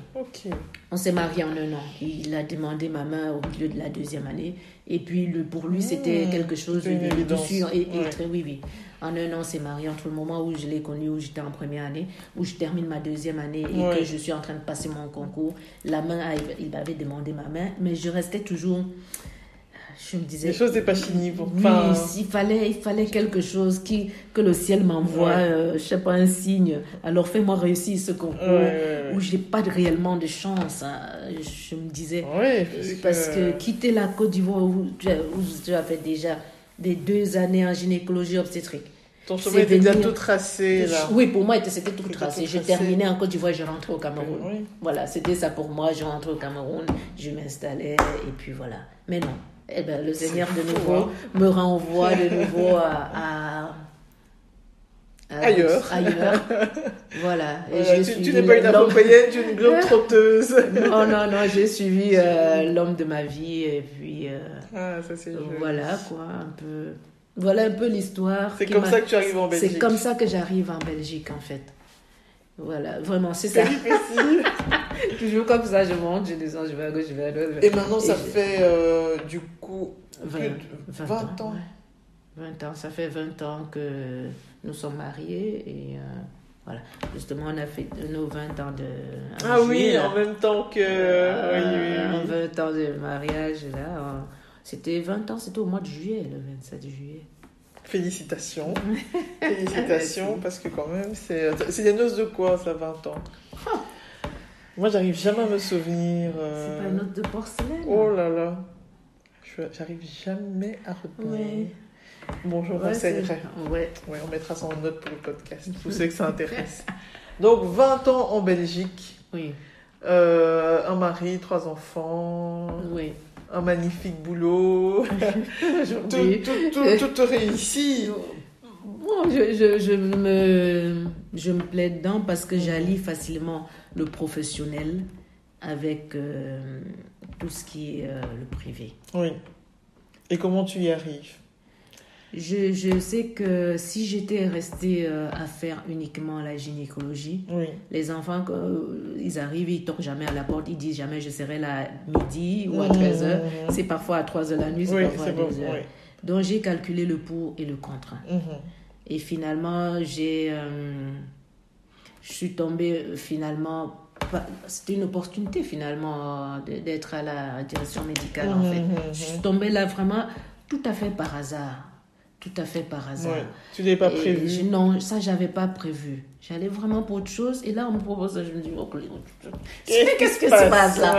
On s'est mariés en un an. Il a demandé ma main au milieu de la deuxième année. Et puis, le, pour lui, c'était Mmh, quelque chose de, de sûr. Et, et Ouais. très, oui, oui. En un an, on s'est mariés entre le moment où je l'ai connu, où j'étais en première année, où je termine ma deuxième année et Ouais. que je suis en train de passer mon concours. La main, il m'avait demandé ma main, mais je restais toujours. Je me disais. Les choses n'étaient pas finies pour. Oui, Enfin, il fallait, il fallait quelque chose qui, que le ciel m'envoie, Ouais. euh, je sais pas, un signe. Alors fais-moi réussir ce concours Ouais, où j'ai pas réellement de chance. hein. Je me disais, ouais, parce que quitter la Côte d'Ivoire où, où tu as fait déjà des deux années en gynécologie obstétrique. ton chemin était déjà tout tracé là. Oui, pour moi, c'était tout tracé. Je terminais en Côte d'Ivoire, je rentrais au Cameroun. Oui. Voilà, c'était ça pour moi. Je rentrais au Cameroun, je m'installais et puis voilà. Mais non, eh ben, le Seigneur de fou, nouveau hein. me renvoie de nouveau à, à- Ailleurs. ailleurs. Voilà. Et Voilà, tu tu n'es pas une l'homme- afro-païenne, tu es une globe trotteuse. Non, non, non, j'ai suivi euh, l'homme de ma vie et puis euh, Ah, ça c'est voilà quoi, un peu. Voilà un peu l'histoire. C'est comme ça que tu arrives en Belgique. C'est comme ça que j'arrive en Belgique en fait. Voilà, vraiment, c'est ça. Toujours comme ça, je monte, je descends, je vais à gauche, je vais à droite. Et maintenant, ça Et je- fait euh, du coup plus 20, de 20 ans. ouais. 20 ans, ça fait 20 ans que nous sommes mariés et euh, voilà. Justement, on a fait nos 20 ans de. Ah oui, en même temps que. Euh, oui, 20 ans de mariage, là. C'était 20 ans, c'était au mois de juillet, le 27 juillet. Félicitations. Félicitations, parce que quand même, c'est des noces de quoi, ça, 20 ans? Moi, j'arrive jamais à me souvenir. Euh, c'est pas une note de porcelaine Oh là là. J'arrive jamais à retenir. Oui. Bon, je renseignerai. Ouais. ouais. on mettra ça en note pour le podcast. Je sais que ça intéresse. Donc, 20 ans en Belgique. Oui. Euh, un mari, trois enfants. Oui un magnifique boulot, tout, tout, tout, réussi. Je, je, je, me, je me plais dedans parce que j'allie facilement le professionnel avec euh, tout ce qui est euh, le privé. Oui. Et comment tu y arrives? Je, je, sais que si j'étais restée euh, à faire uniquement la gynécologie, les enfants, euh, ils arrivent, ils tombent jamais à la porte, ils disent jamais je serai là midi ou à 13h. Mmh. C'est parfois à 3h la nuit, c'est parfois à 2h. Donc j'ai calculé le pour et le contre. Mmh. Et finalement, j'ai, euh, je suis tombée finalement c'était une opportunité finalement d'être à la direction médicale en mmh, fait. Je suis tombée là vraiment tout à fait par hasard tout à fait par hasard. tu n'avais pas prévu Non, ça, j'avais pas prévu. J'allais vraiment pour autre chose. Et là, on me propose ça. Je me dis, oh, qu'est-ce qui se passe là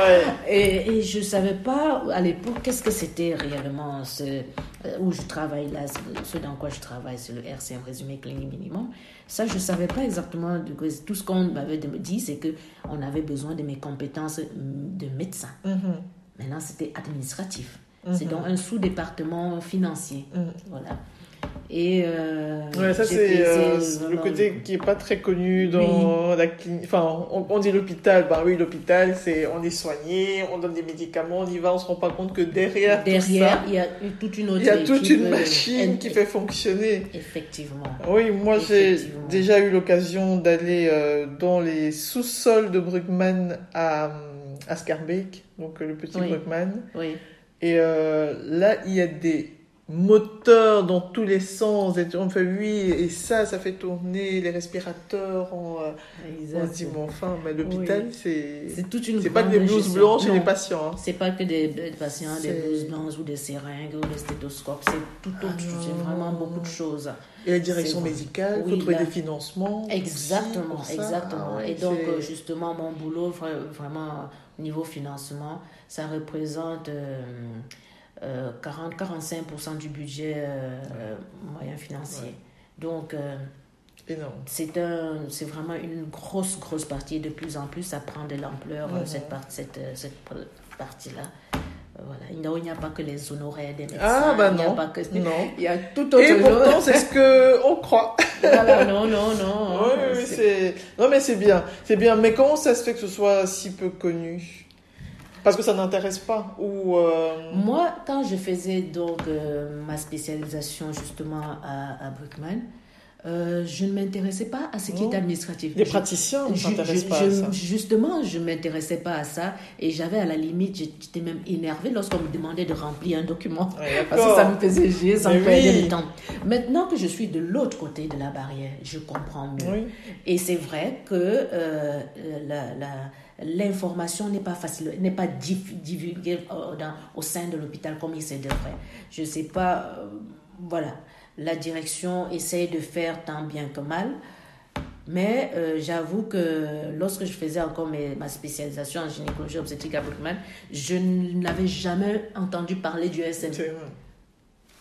et, et, je savais pas à l'époque qu'est-ce que c'était réellement ce, euh, où je travaille là, ce dans quoi je travaille, c'est le RCM, résumé clinique minimum. Ça, je savais pas exactement. Tout ce qu'on m'avait dit, c'est que on avait besoin de mes compétences de médecin. Mhm. Maintenant, c'était administratif. C'est mhm. dans un sous-département financier. Mhm. Voilà. Et euh, ouais, ça c'est euh, le côté qui est pas très connu dans la clinique. Enfin, on, dit l'hôpital. Bah oui, l'hôpital, c'est on est soigné, on donne des médicaments, on y va, on se rend pas compte que derrière, derrière, il y a toute une autre. Il y a toute une machine qui fait fonctionner. Effectivement. Oui, moi j'ai déjà eu l'occasion d'aller euh, dans les sous-sols de Bruckmann à, à Scarbeck, donc le petit oui. Bruckmann. Oui. Et là, il y a des moteur dans tous les sens. Et on fait oui, et ça, ça fait tourner les respirateurs. En, euh, on se dit, bon, enfin, mais l'hôpital, c'est. C'est toute une. C'est pas que des blouses blanches et des patients. Hein. C'est pas que des, patients, des blouses blanches ou des seringues ou des stéthoscopes. C'est tout autre chose. C'est vraiment beaucoup de choses. Et la direction médicale, faut trouver des financements. Exactement, exactement. Ah et donc, euh, justement, mon boulot, vraiment, au niveau financement, ça représente. Euh, 40-45% du budget euh, euh, moyen financier. Donc, euh, c'est un, c'est vraiment une grosse, grosse partie. De plus en plus, ça prend de l'ampleur, cette, cette, cette partie-là. Voilà. Il n'y a pas que les honoraires des médecins. Ah, bah non. Il pas que... non. Il y a tout autre Et pourtant, c'est ce qu'on croit. voilà, non, non, non. Oui, oui, c'est... Non, mais c'est bien. C'est bien. Mais comment ça se fait que ce soit si peu connu? Parce que ça n'intéresse pas ou euh, Moi, quand je faisais donc euh, ma spécialisation justement à, à Bruckmann, euh, je ne m'intéressais pas à ce qui est administratif. Les praticiens ne s'intéressent pas à ça. Justement, je ne m'intéressais pas à ça et j'avais à la limite, j'étais même énervée lorsqu'on me demandait de remplir un document. parce que ça me faisait chier, ça me perdait du temps. Maintenant que je suis de l'autre côté de la barrière, je comprends mieux. Et c'est vrai que la, la l'information n'est pas facile, n'est pas divulguée au sein de l'hôpital comme il se devrait. Je ne sais pas, euh, voilà, la direction essaye de faire tant bien que mal. Mais euh, j'avoue que lorsque je faisais encore ma spécialisation en gynécologie obstétrique à Bruckmann, je n'avais jamais entendu parler du SM.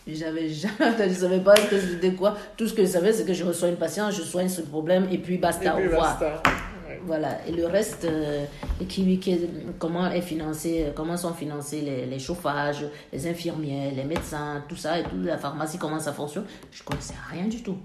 J'avais jamais entendu, je ne savais pas c'était quoi. Tout ce que je savais, c'est que je reçois une patiente, je soigne ce problème et puis basta, au revoir. Voilà. Et le reste, euh, qui, comment, est financé, comment sont financés les, les, chauffages, les infirmières, les médecins, tout ça, et toute la pharmacie, comment ça fonctionne, je ne connaissais rien du tout.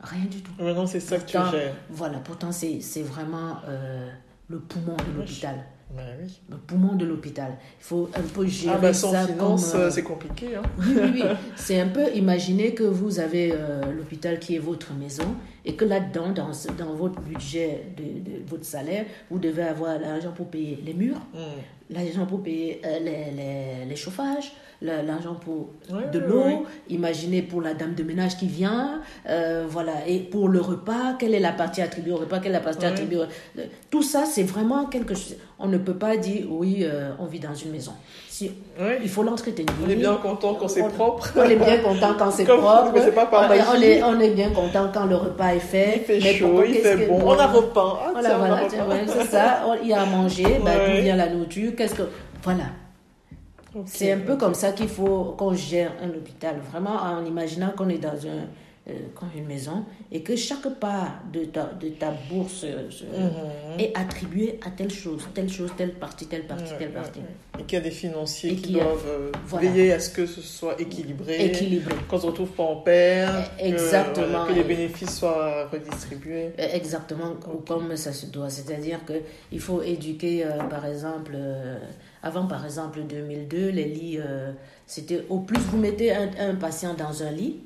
Rien du tout. Maintenant, c'est ça que tu gères. Voilà, pourtant, c'est vraiment euh, le poumon de l'hôpital. Ben oui. Le poumon de l'hôpital. Il faut un peu gérer ah bah sans ça finance, euh, c'est compliqué. Hein. Oui, oui, oui. c'est un peu imaginer que vous avez l'hôpital qui est votre maison et que là-dedans, dans, dans votre budget de, de, votre salaire, vous devez avoir l'argent pour payer les murs, mm. l'argent pour payer euh, les, les, les, chauffages, l'argent pour Ouais, de ouais, l'eau, ouais. imaginez pour la dame de ménage qui vient, euh, voilà, et pour le repas, quelle est la partie attribuée au repas, quelle est la partie Ouais. attribuée au- Tout ça, c'est vraiment quelque chose. On ne peut pas dire, oui, euh, on vit dans une maison. Si, Ouais. il faut l'entretenir. On est bien content quand c'est propre. On est bien content quand c'est propre. pas on, est, on magie. est- on est bien content quand le repas est fait. Il fait Mais chaud, pourquoi- il fait que- bon. On a repas. Ah, Voilà, voilà, ouais, c'est ça. Il y a à manger, bah, Ouais. d'où vient la nourriture? Qu'est-ce que. Voilà. C'est un peu comme ça qu'il faut qu'on gère un hôpital, vraiment en imaginant qu'on est dans un, euh, comme une maison et que chaque part de ta, de ta bourse euh, Mhm. est attribuée à telle chose, telle chose, telle partie, telle partie, telle partie. Et qu'il y a des financiers Et qui doivent euh, Voilà. veiller à ce que ce soit équilibré. Équilibré. Qu'on se retrouve pas en perte. que, Exactement. voilà, que les bénéfices soient redistribués. Euh, Exactement ou comme ça se doit. C'est-à-dire qu'il faut éduquer, par exemple, avant par exemple 2002, les lits, euh, c'était au plus vous mettez un, un patient dans un lit,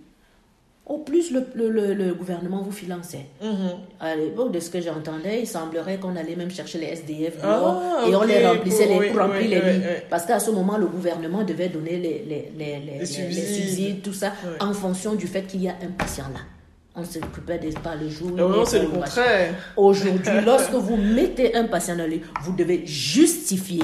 au plus le, le, le- le gouvernement vous finançait. Mhm. À l'époque, de ce que j'entendais, il semblerait qu'on allait même chercher les SDF Ah, et on les remplissait, les, oui, pour remplir oui, les lits. oui. Parce qu'à ce moment, le gouvernement devait donner les, les, les, subsides. tout ça, en fonction du fait qu'il y a un patient là. On ne s'occupait des- pas le jour. Ah non, ni c'est le contraire. Aujourd'hui, lorsque vous mettez un patient dans le lit, vous devez justifier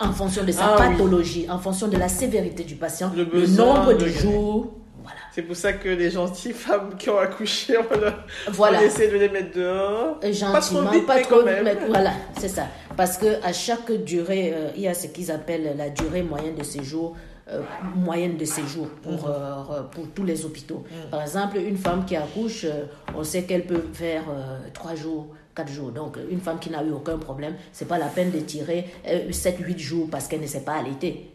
en fonction de sa Ah oui. pathologie, en fonction de la sévérité du patient, Le le, nombre de jours. Voilà. C'est pour ça que les gentilles femmes qui ont accouché, on, a- Voilà. on essaie de les mettre dehors. Gentiment, vite, pas mais trop quand vite, même. mais voilà, c'est ça. Parce que à chaque durée, euh, il y a ce qu'ils appellent la durée moyenne de séjour, euh, moyenne de séjour pour, Mhm. euh, pour tous les hôpitaux. Par exemple, une femme qui accouche, euh, on sait qu'elle peut faire trois jours, quatre jours. Donc, une femme qui n'a eu aucun problème, c'est pas la peine de tirer euh, sept, huit jours parce qu'elle ne sait pas allaiter.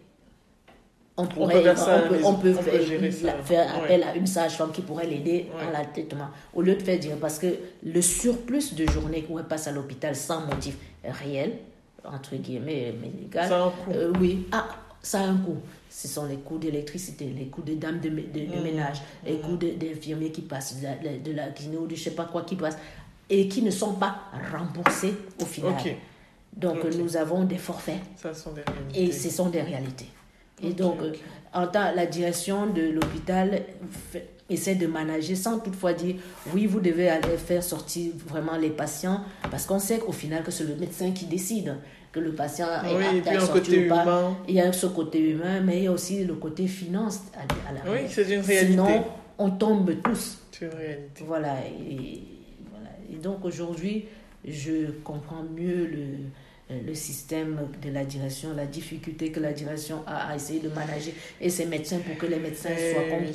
On pourrait, ça à on peut, maison. on peut On peut faire, gérer ça. faire Ouais. appel à une sage-femme qui pourrait l'aider Ouais. en l'allaitement. Au lieu de faire dire, parce que le surplus de journées où elle passe à l'hôpital sans motif réel, entre guillemets, médical, Ça a un coût. euh, oui, ah, ça a un coût. Ce sont les coûts d'électricité, les coûts des dames de, de- de Mhm. ménage, les coûts de- des infirmiers qui passent, de la, de la de je sais pas quoi qui passent, et qui ne sont pas remboursés au final. Donc nous avons des forfaits Ça sont des réalités. et ce sont des réalités. Et donc, euh, en tant la direction de l'hôpital essaie de manager sans toutefois dire oui, vous devez aller faire sortir vraiment les patients parce qu'on sait qu'au final que c'est le médecin qui décide que le patient est Oui, apte à sortir côté ou pas. humain. Il y a ce côté humain, mais il y a aussi le côté finance à, à la Oui, c'est une réalité. Sinon, on tombe tous. C'est une réalité. Voilà. Et, voilà. et donc aujourd'hui, je comprends mieux le, le système de la direction, la difficulté que la direction a à essayer de manager et ses médecins pour que les médecins soient oui.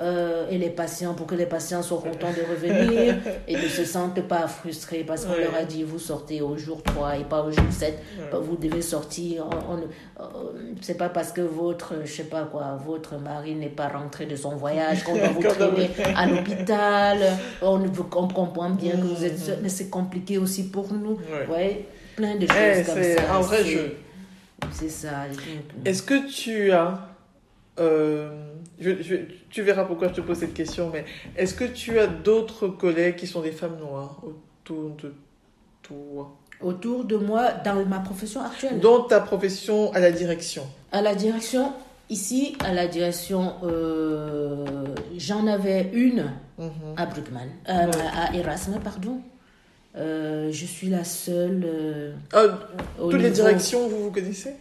Euh, et les patients pour que les patients soient contents de revenir et ne se sentent pas frustrés parce qu'on Ouais. leur a dit vous sortez au jour 3 et pas au jour 7 Ouais. vous devez sortir euh, c'est pas parce que votre je sais pas quoi votre mari n'est pas rentré de son voyage qu'on doit vous traîner vous- à l'hôpital on veut qu'on comprend bien que vous êtes Mhm. seul, mais c'est compliqué aussi pour nous Ouais. ouais plein de choses Eh, comme c'est ça un vrai jeu. c'est ça Est-ce que tu as. euh, je- je- tu verras pourquoi je te pose cette question, mais est-ce que tu as d'autres collègues qui sont des femmes noires autour de toi? Autour de moi dans ma profession actuelle Dans ta profession à la direction À la direction, ici, à la direction, euh, j'en avais une Mhm. à Bruckmann, euh, Ouais. à Erasme, pardon. Euh, je suis la seule. euh, Ah, Toutes les directions, vous vous connaissez?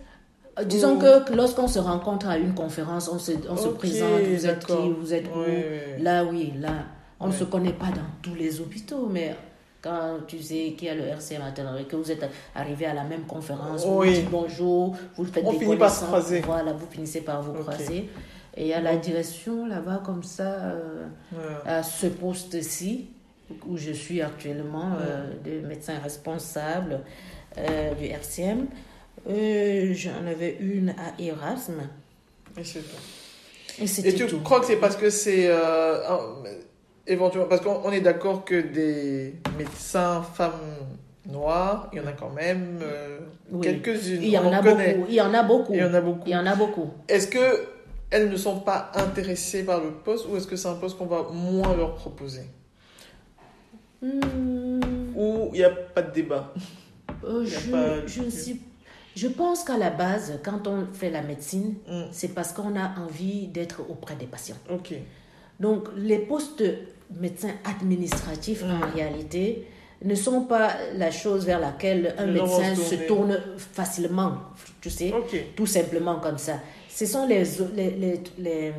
Disons Ou- que lorsqu'on se rencontre à une conférence, on se, on se Ok, présente, vous êtes qui, vous êtes où Ouais, ouais, ouais. Là, oui, là. On ne Ouais. se connaît pas dans tous les hôpitaux, mais quand tu sais qu'il y a le RC maintenant et que vous êtes arrivé à la même conférence, vous Oui. dites bonjour, vous faites On des finit par se croiser. Voilà, vous finissez par vous Ok. croiser. Et à la direction, là-bas, comme ça, euh, à ce poste-ci, où je suis actuellement, euh, de médecin responsable euh, du RCM, euh, j'en avais une à Erasme. Et c'est tout. Et tu tout. crois que c'est parce que c'est euh, éventuellement parce qu'on on est d'accord que des médecins femmes noires, il y en a quand même euh, Oui. quelques-unes. Il y en a connaît. beaucoup. Il y en a beaucoup. Il y en a beaucoup. Il y en a beaucoup. Est-ce que elles ne sont pas intéressées par le poste ou est-ce que c'est un poste qu'on va moins leur proposer? Hmm, Ou il n'y a pas de débat? Euh, je, pas- je ne sais Je pense qu'à la base, quand on fait la médecine, Mm. c'est parce qu'on a envie d'être auprès des patients. Ok. Donc, les postes médecins administratifs, en Mm. réalité, ne sont pas la chose vers laquelle un médecin se tourne facilement, tu sais, tout simplement comme ça. Ce sont les, les, les, les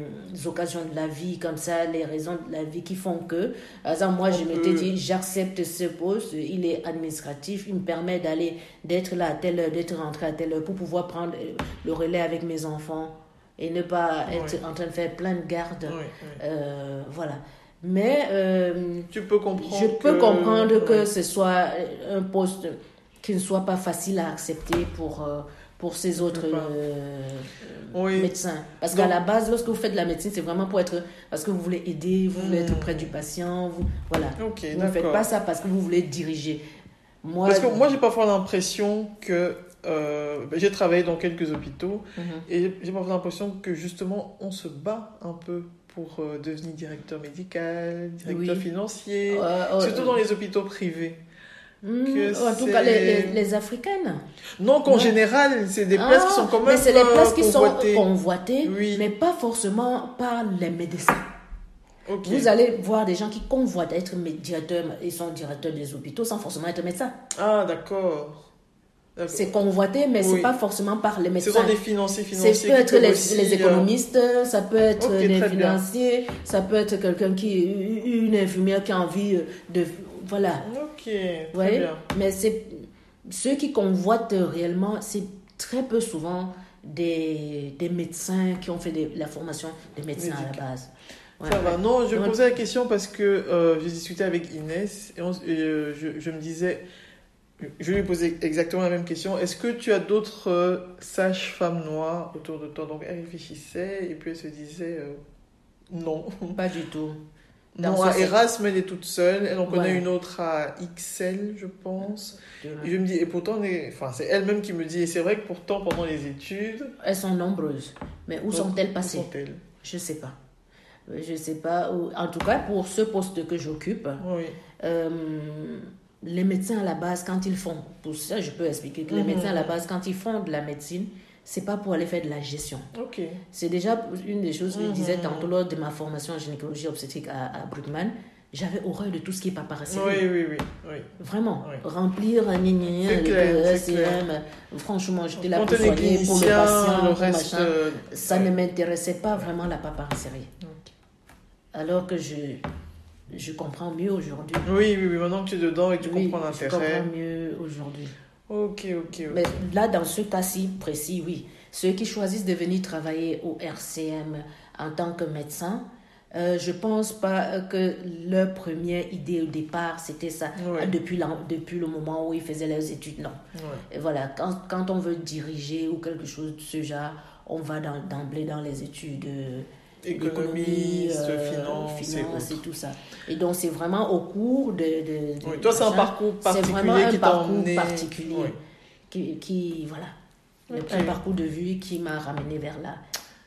occasions de la vie, comme ça, les raisons de la vie qui font que, par exemple, moi, je m'étais peut- dit, j'accepte ce poste, il est administratif, il me permet d'aller, d'être là à telle heure, d'être rentré à telle heure pour pouvoir prendre euh, le relais avec mes enfants et ne pas être en train de faire plein de gardes. Euh, voilà. Mais euh, Tu peux comprendre. je peux que- comprendre que ce soit un poste qui ne soit pas facile à accepter pour, euh, pour ces autres euh, Oui. médecins. Parce qu'à la base, lorsque vous faites de la médecine, c'est vraiment pour être... Parce que vous voulez aider, vous voulez Hmm. être près du patient. Vous, voilà. Vous ne faites pas ça parce que vous voulez diriger. Moi, Parce que moi, j'ai parfois l'impression que euh, j'ai travaillé dans quelques hôpitaux Mhm. et j'ai parfois l'impression que justement, on se bat un peu pour euh, devenir directeur médical, directeur Oui. financier, euh, surtout dans les hôpitaux privés. Que en tout cas, les, les, les Africaines. Non, qu'en général, c'est des places Ah, qui sont quand même Mais c'est les places euh, qui convoitées. sont convoitées, Oui. mais pas forcément par les médecins. Vous allez voir des gens qui convoitent être directeurs, ils sont directeurs des hôpitaux sans forcément être médecins. Ah, d'accord. C'est convoité, mais Oui. c'est pas forcément par les Ce médecins. sont des financiers financiers. peut qui être les, aussi, les euh, économistes, ça peut être Ok, des bien. financiers, ça peut être quelqu'un qui, une infirmière qui a envie de, voilà. Ok, très bien. Mais c'est ceux qui convoitent réellement, c'est très peu souvent des, des médecins qui ont fait des- la formation de médecins à la base. Ouais, Ça ouais. va. Non, je posais la question parce que euh, j'ai discuté avec Inès et, on- et, euh, je, je me disais, je lui ai posé exactement la même question. Est-ce que tu as d'autres euh, sages-femmes noires autour de toi? Donc elle réfléchissait et puis elle se disait euh, non. Pas du tout. Non, à Erasme, elle est toute seule. Elle en connaît Ouais. une autre à XL, je pense. Et je me dis, et pourtant, est- enfin, c'est elle-même qui me dit, et c'est vrai que pourtant, pendant les études, Elles sont nombreuses. Mais où sont-elles où passées? Je sais pas. Euh, Je sais pas. où- En tout cas, pour ce poste que j'occupe, Oui. euh, les médecins à la base, quand ils font, pour ça, je peux expliquer que les Mhm. médecins à la base, quand ils font de la médecine, c'est pas pour aller faire de la gestion. C'est déjà une des choses que je disais Mhm. tantôt lors de ma formation en gynécologie obstétrique à, à Brugman. J'avais horreur de tout ce qui est paparasserie. Oui, oui, oui. oui. Vraiment, Oui. remplir un C'est le c'est SCM, franchement, j'étais là pour soigner pour le patient, le reste. euh, Ça ne m'intéressait pas vraiment la paparasserie. Alors que je, je comprends mieux aujourd'hui. Oui, oui, oui. Maintenant que tu es dedans et que tu Oui, comprends je l'intérêt. comprends mieux aujourd'hui. Ok, ok. Mais là, dans ce cas-ci précis, oui. Ceux qui choisissent de venir travailler au RCM en tant que médecin, euh, je pense pas que leur première idée au départ, c'était ça. Ouais. Ah, Depuis, la- depuis le moment où ils faisaient leurs études, non. Ouais. Et voilà, quand, quand on veut diriger ou quelque chose de ce genre, on va dans- d'emblée dans les études euh, Économiste, euh, finance, finance et tout ça. Et donc, c'est vraiment au cours de. de- de- Oui, toi, c'est un parcours C'est vraiment particulier un qui t'a parcours emmené. particulier Oui. qui, qui- voilà, Le- Ok. un parcours de vie qui m'a ramené vers là.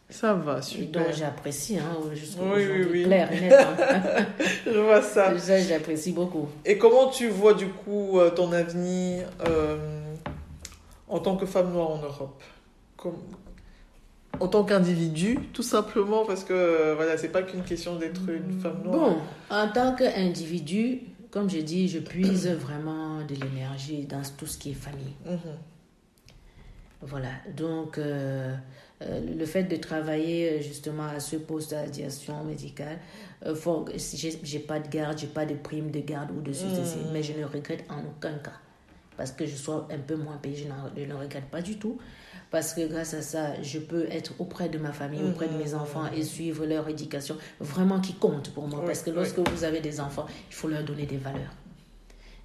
Ça va, Et donc, super. j'apprécie, hein, Oui, oui, oui. clair net. hein. Je vois ça. Ça, j'apprécie beaucoup. Et comment tu vois du coup euh, ton avenir euh, en tant que femme noire en Europe? Comme- En tant qu'individu, tout simplement, parce que voilà, c'est pas qu'une question d'être une femme noire. Bon, en tant qu'individu, comme je dis, je puise vraiment de l'énergie dans tout ce qui est famille. Mhm. Voilà, donc euh, euh, le fait de travailler euh, justement à ce poste d'aviation médicale, euh, j'ai pas de garde, j'ai pas de prime de garde ou de ceci, ceci, mais je ne regrette en aucun cas. Parce que je sois un peu moins payée, je, je ne regrette pas du tout. Parce que grâce à ça, je peux être auprès de ma famille, auprès de mes enfants et suivre leur éducation, vraiment qui compte pour moi. Parce que lorsque vous avez des enfants, il faut leur donner des valeurs.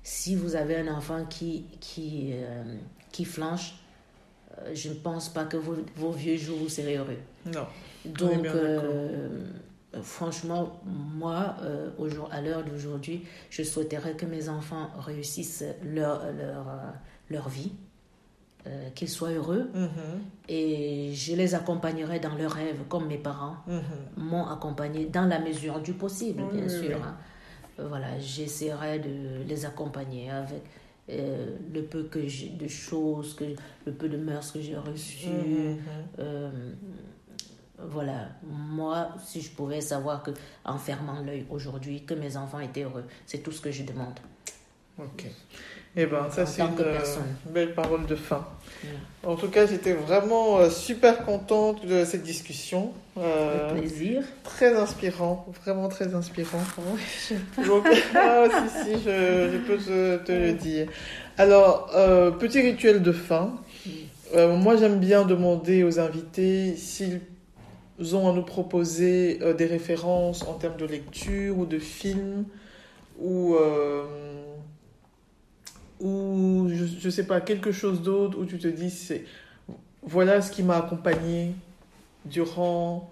Si vous avez un enfant qui, qui, euh, qui flanche, euh, je ne pense pas que vos, vos vieux jours, vous serez heureux. Non. Donc, euh, franchement, moi, euh, aujourd- à l'heure d'aujourd'hui, je souhaiterais que mes enfants réussissent leur, leur, leur vie, euh, qu'ils soient heureux, Mhm. et je les accompagnerai dans leurs rêves, comme mes parents Mhm. m'ont accompagné dans la mesure du possible, bien oui, sûr. oui. hein. Euh, Voilà, j'essaierai de les accompagner avec euh, le peu que j'ai de choses, que, le peu de mœurs que j'ai reçues. Mhm. Euh, voilà, moi, si je pouvais savoir que en fermant l'œil aujourd'hui, que mes enfants étaient heureux, c'est tout ce que je demande. Ok. Eh ben, ça, c'est une euh, belle parole de fin. En tout cas, j'étais vraiment euh, super contente de cette discussion. Euh, Avec plaisir. très inspirant, vraiment très inspirant. Donc, ah, si, si, je, je peux te, te le dire. Alors, euh, petit rituel de fin. Moi, j'aime bien demander aux invités s'ils ont à nous proposer des références en termes de lecture ou de films ou, ou je, ne sais pas, quelque chose d'autre où tu te dis, c'est voilà ce qui m'a accompagné durant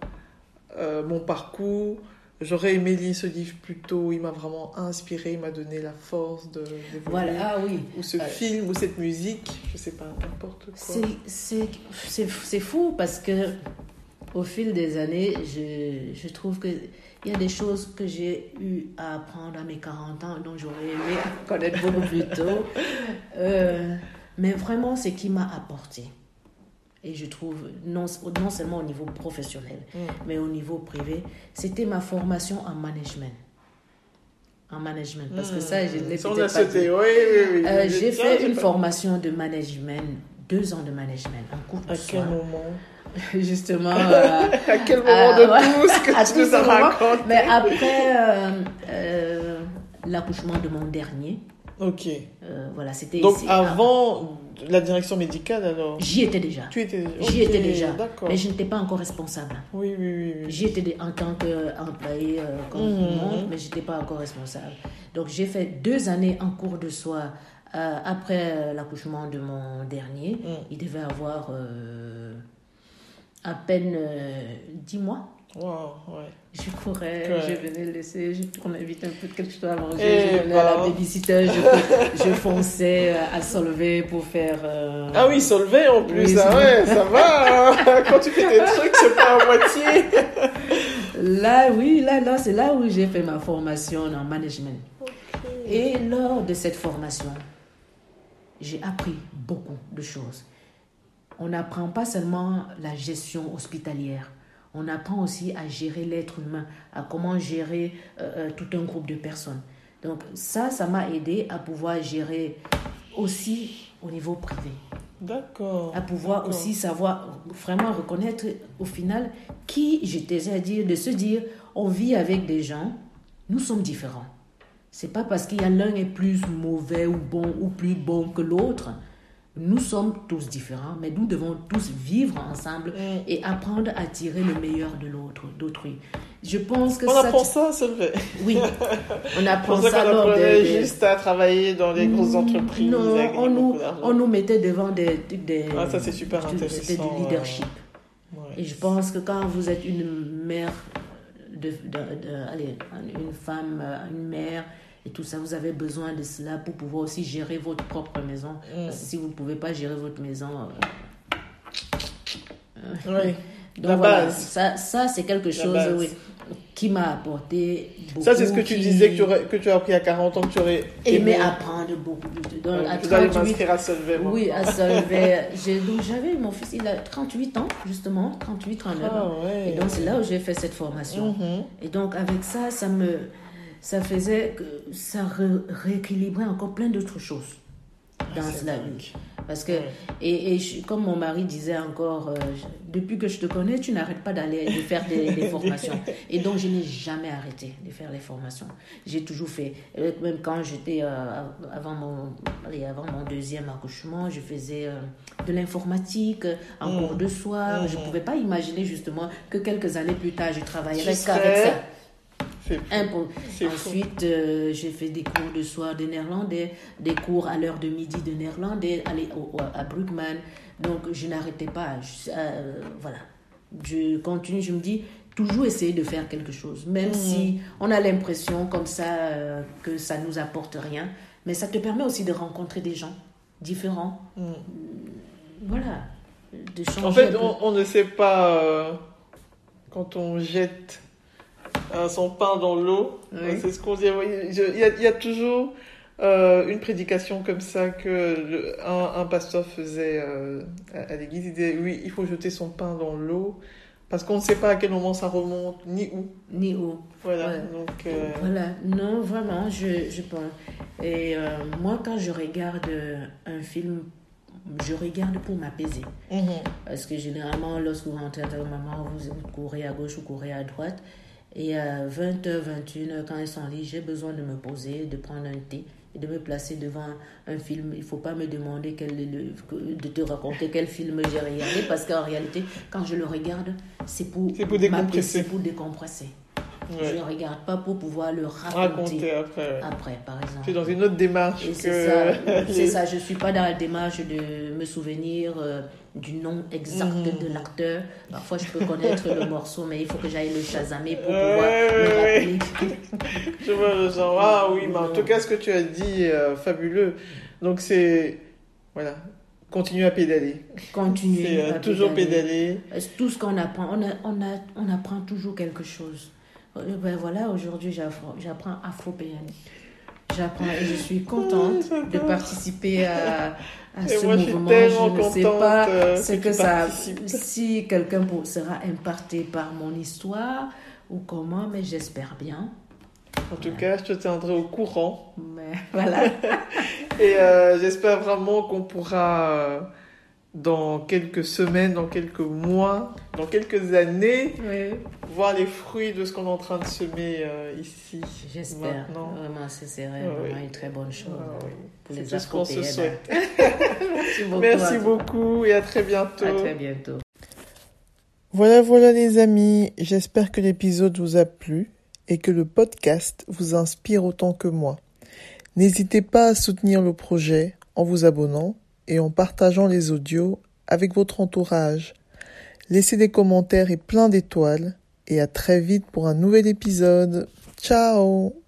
euh, mon parcours. J'aurais aimé lire ce livre plus tôt, il m'a vraiment inspiré, il m'a donné la force de. Voilà, ah oui. Ou ce Euh, film, ou cette musique, je sais pas, n'importe quoi. C'est- C'est c'est- c'est fou parce que au fil des années, je, je trouve que il y a des choses que j'ai eu à apprendre à mes 40 ans dont j'aurais aimé connaître beaucoup plus tôt. Euh, mais vraiment, c'est qui m'a apporté. Et je trouve, non, non seulement au niveau professionnel, Mm. mais au niveau privé, c'était ma formation en management. En management. Parce que ça, je ne l'ai peut-être a pas sauté, dit. oui, oui, oui. Euh, j'ai fait une pas- formation de management, deux ans de management, en cours de À quel moment? Justement. euh, À quel moment Ah, de tout ce que tu nous as raconté mais après euh, euh, l'accouchement de mon dernier, Ok. euh, voilà, c'était. Donc avant la direction médicale, alors J'y étais déjà. Tu étais J'y ok, étais déjà. Mais je n'étais pas encore responsable. Oui, oui, oui. oui. J'y étais en tant qu'employé euh, comme Mhm. tout le monde, mais je n'étais pas encore responsable. Donc j'ai fait deux années en cours de euh, après euh, l'accouchement de mon dernier. Mm. Il devait avoir euh, à peine euh, dix mois. Wow, ouais. Je courais, Ouais. je venais le laisser, je tournais vite un peu de quelque chose à manger, je venais à la babysitter, je, je fonçais euh, à Solvay pour faire... euh, Ah oui, Solvay en plus, Oui, ah ouais, ça va. hein. Quand tu fais tes trucs, c'est pas à moitié. Là, oui, là, là c'est là où j'ai fait ma formation en management. Et lors de cette formation, j'ai appris beaucoup de choses. On n'apprend pas seulement la gestion hospitalière, on apprend aussi à gérer l'être humain, à comment gérer euh, euh, tout un groupe de personnes. Donc ça, ça m'a aidé à pouvoir gérer aussi au niveau privé, D'accord. à pouvoir aussi savoir vraiment reconnaître au final qui j'étais, c'est-à-dire de se dire, on vit avec des gens, nous sommes différents. C'est pas parce qu'il y a l'un est plus mauvais ou bon ou plus bon que l'autre. Nous sommes tous différents, mais nous devons tous vivre ensemble Mm. et apprendre à tirer le meilleur de l'autre, d'autrui. Je pense que On ça, apprend ça, Solvay. oui, on apprend ça lors apprenait de, juste à travailler dans les grosses entreprises. non, on nous, on nous mettait devant des, des Ah, ça, c'est super C'était intéressant, du leadership. Ouais. Et je pense que quand vous êtes une mère, de, de- de- allez, une femme, une mère, et tout ça, vous avez besoin de cela pour pouvoir aussi gérer votre propre maison. Mm. Parce que si vous ne pouvez pas gérer votre maison. euh, Oui. donc La voilà, base. ça, ça c'est quelque chose oui, qui m'a apporté beaucoup. Ça, c'est ce que tu qui- disais que tu, aurais- que tu as appris à 40 ans, que tu aurais Aimé aimé. apprendre beaucoup. Donc, Ouais, à je dois aller 38, m'inscrire à Solvay. moi. oui, à Solvay. J'ai- donc j'avais mon fils, il a 38 ans, justement, 38, 39 ans. Ah ouais. Et donc c'est là où j'ai fait cette formation. Mhm. Et donc avec ça, ça me, ça faisait que ça ré- rééquilibrait encore plein d'autres choses dans Ah, c'est la vie. Parce que et, et je- comme mon mari disait encore, euh, depuis que je te connais, tu n'arrêtes pas d'aller de faire des, des formations. Et donc je n'ai jamais arrêté de faire les formations. J'ai toujours fait. Euh, Même quand j'étais euh, avant mon allez, avant mon deuxième accouchement, je faisais euh, de l'informatique en Mm. cours de soir. Je Mhm. pouvais pas imaginer justement que quelques années plus tard, je travaillerais qu'avec ça. Ensuite, euh, j'ai fait des cours de soir de néerlandais, des cours à l'heure de midi de néerlandais aller au- au- à Brugman. Donc, je n'arrêtais pas. Je- euh, voilà. Je continue, je me dis, toujours essayer de faire quelque chose. Même Mhm. si on a l'impression comme ça euh, que ça nous apporte rien. Mais ça te permet aussi de rencontrer des gens différents. Mm. Voilà. De changer En fait, on, on ne sait pas euh, quand on jette son pain dans l'eau. Oui. euh, C'est ce qu'on dit. Il y, a- il y a toujours euh, une prédication comme ça que un, pasteur faisait euh, à, l'église. Il disait oui, il faut jeter son pain dans l'eau parce qu'on ne sait pas à quel moment ça remonte, ni où. Ni où. Voilà. Donc, euh, voilà. Non, vraiment, je, je pense. Et moi, quand je regarde un film, je regarde pour m'apaiser. Mhm. Parce que généralement, lorsque vous rentrez à un moment, vous, vous courez à gauche ou courez à droite. Et à 20h, 21h, quand ils sont en j'ai besoin de me poser, de prendre un thé et de me placer devant un film. Il ne faut pas me demander quel, de te raconter quel film j'ai regardé parce qu'en réalité, quand je le regarde, c'est pour, pour décompresser. pour décompresser. Je ne regarde pas pour pouvoir le raconter, après. après. par exemple. Tu es dans une autre démarche. C'est ça, ça, je ne suis pas dans la démarche de me souvenir euh, du nom exact mhm. de l'acteur. Parfois, je peux connaître le morceau, mais il faut que j'aille le chasamer pour pouvoir me rappeler. je le genre. Ah oui, mais en tout cas, ce que tu as dit, euh, fabuleux. Donc, c'est. Voilà. Continue à pédaler. Continue. à toujours pédaler. Tout ce qu'on apprend, on, on, a, on apprend toujours quelque chose. Euh, ben voilà, aujourd'hui, j'apprends afro-péenne. J'apprends et je suis contente de participer à, à ce mouvement. Je, ne sais pas euh, ce que, ça, si quelqu'un sera impacté par mon histoire ou comment, mais j'espère bien. En tout cas, je te tiendrai au courant. Mais voilà. et euh, j'espère vraiment qu'on pourra dans quelques semaines, dans quelques mois, dans quelques années, voir les fruits de ce qu'on est en train de semer euh, ici. J'espère. Vraiment, ce serait vraiment une très bonne chose ah pour les ce qu'on se souhaite. Merci beaucoup. Merci beaucoup et à très bientôt. À très bientôt. Voilà, voilà les amis. J'espère que l'épisode vous a plu et que le podcast vous inspire autant que moi. N'hésitez pas à soutenir le projet en vous abonnant et en partageant les audios avec votre entourage. Laissez des commentaires et plein d'étoiles et à très vite pour un nouvel épisode. Ciao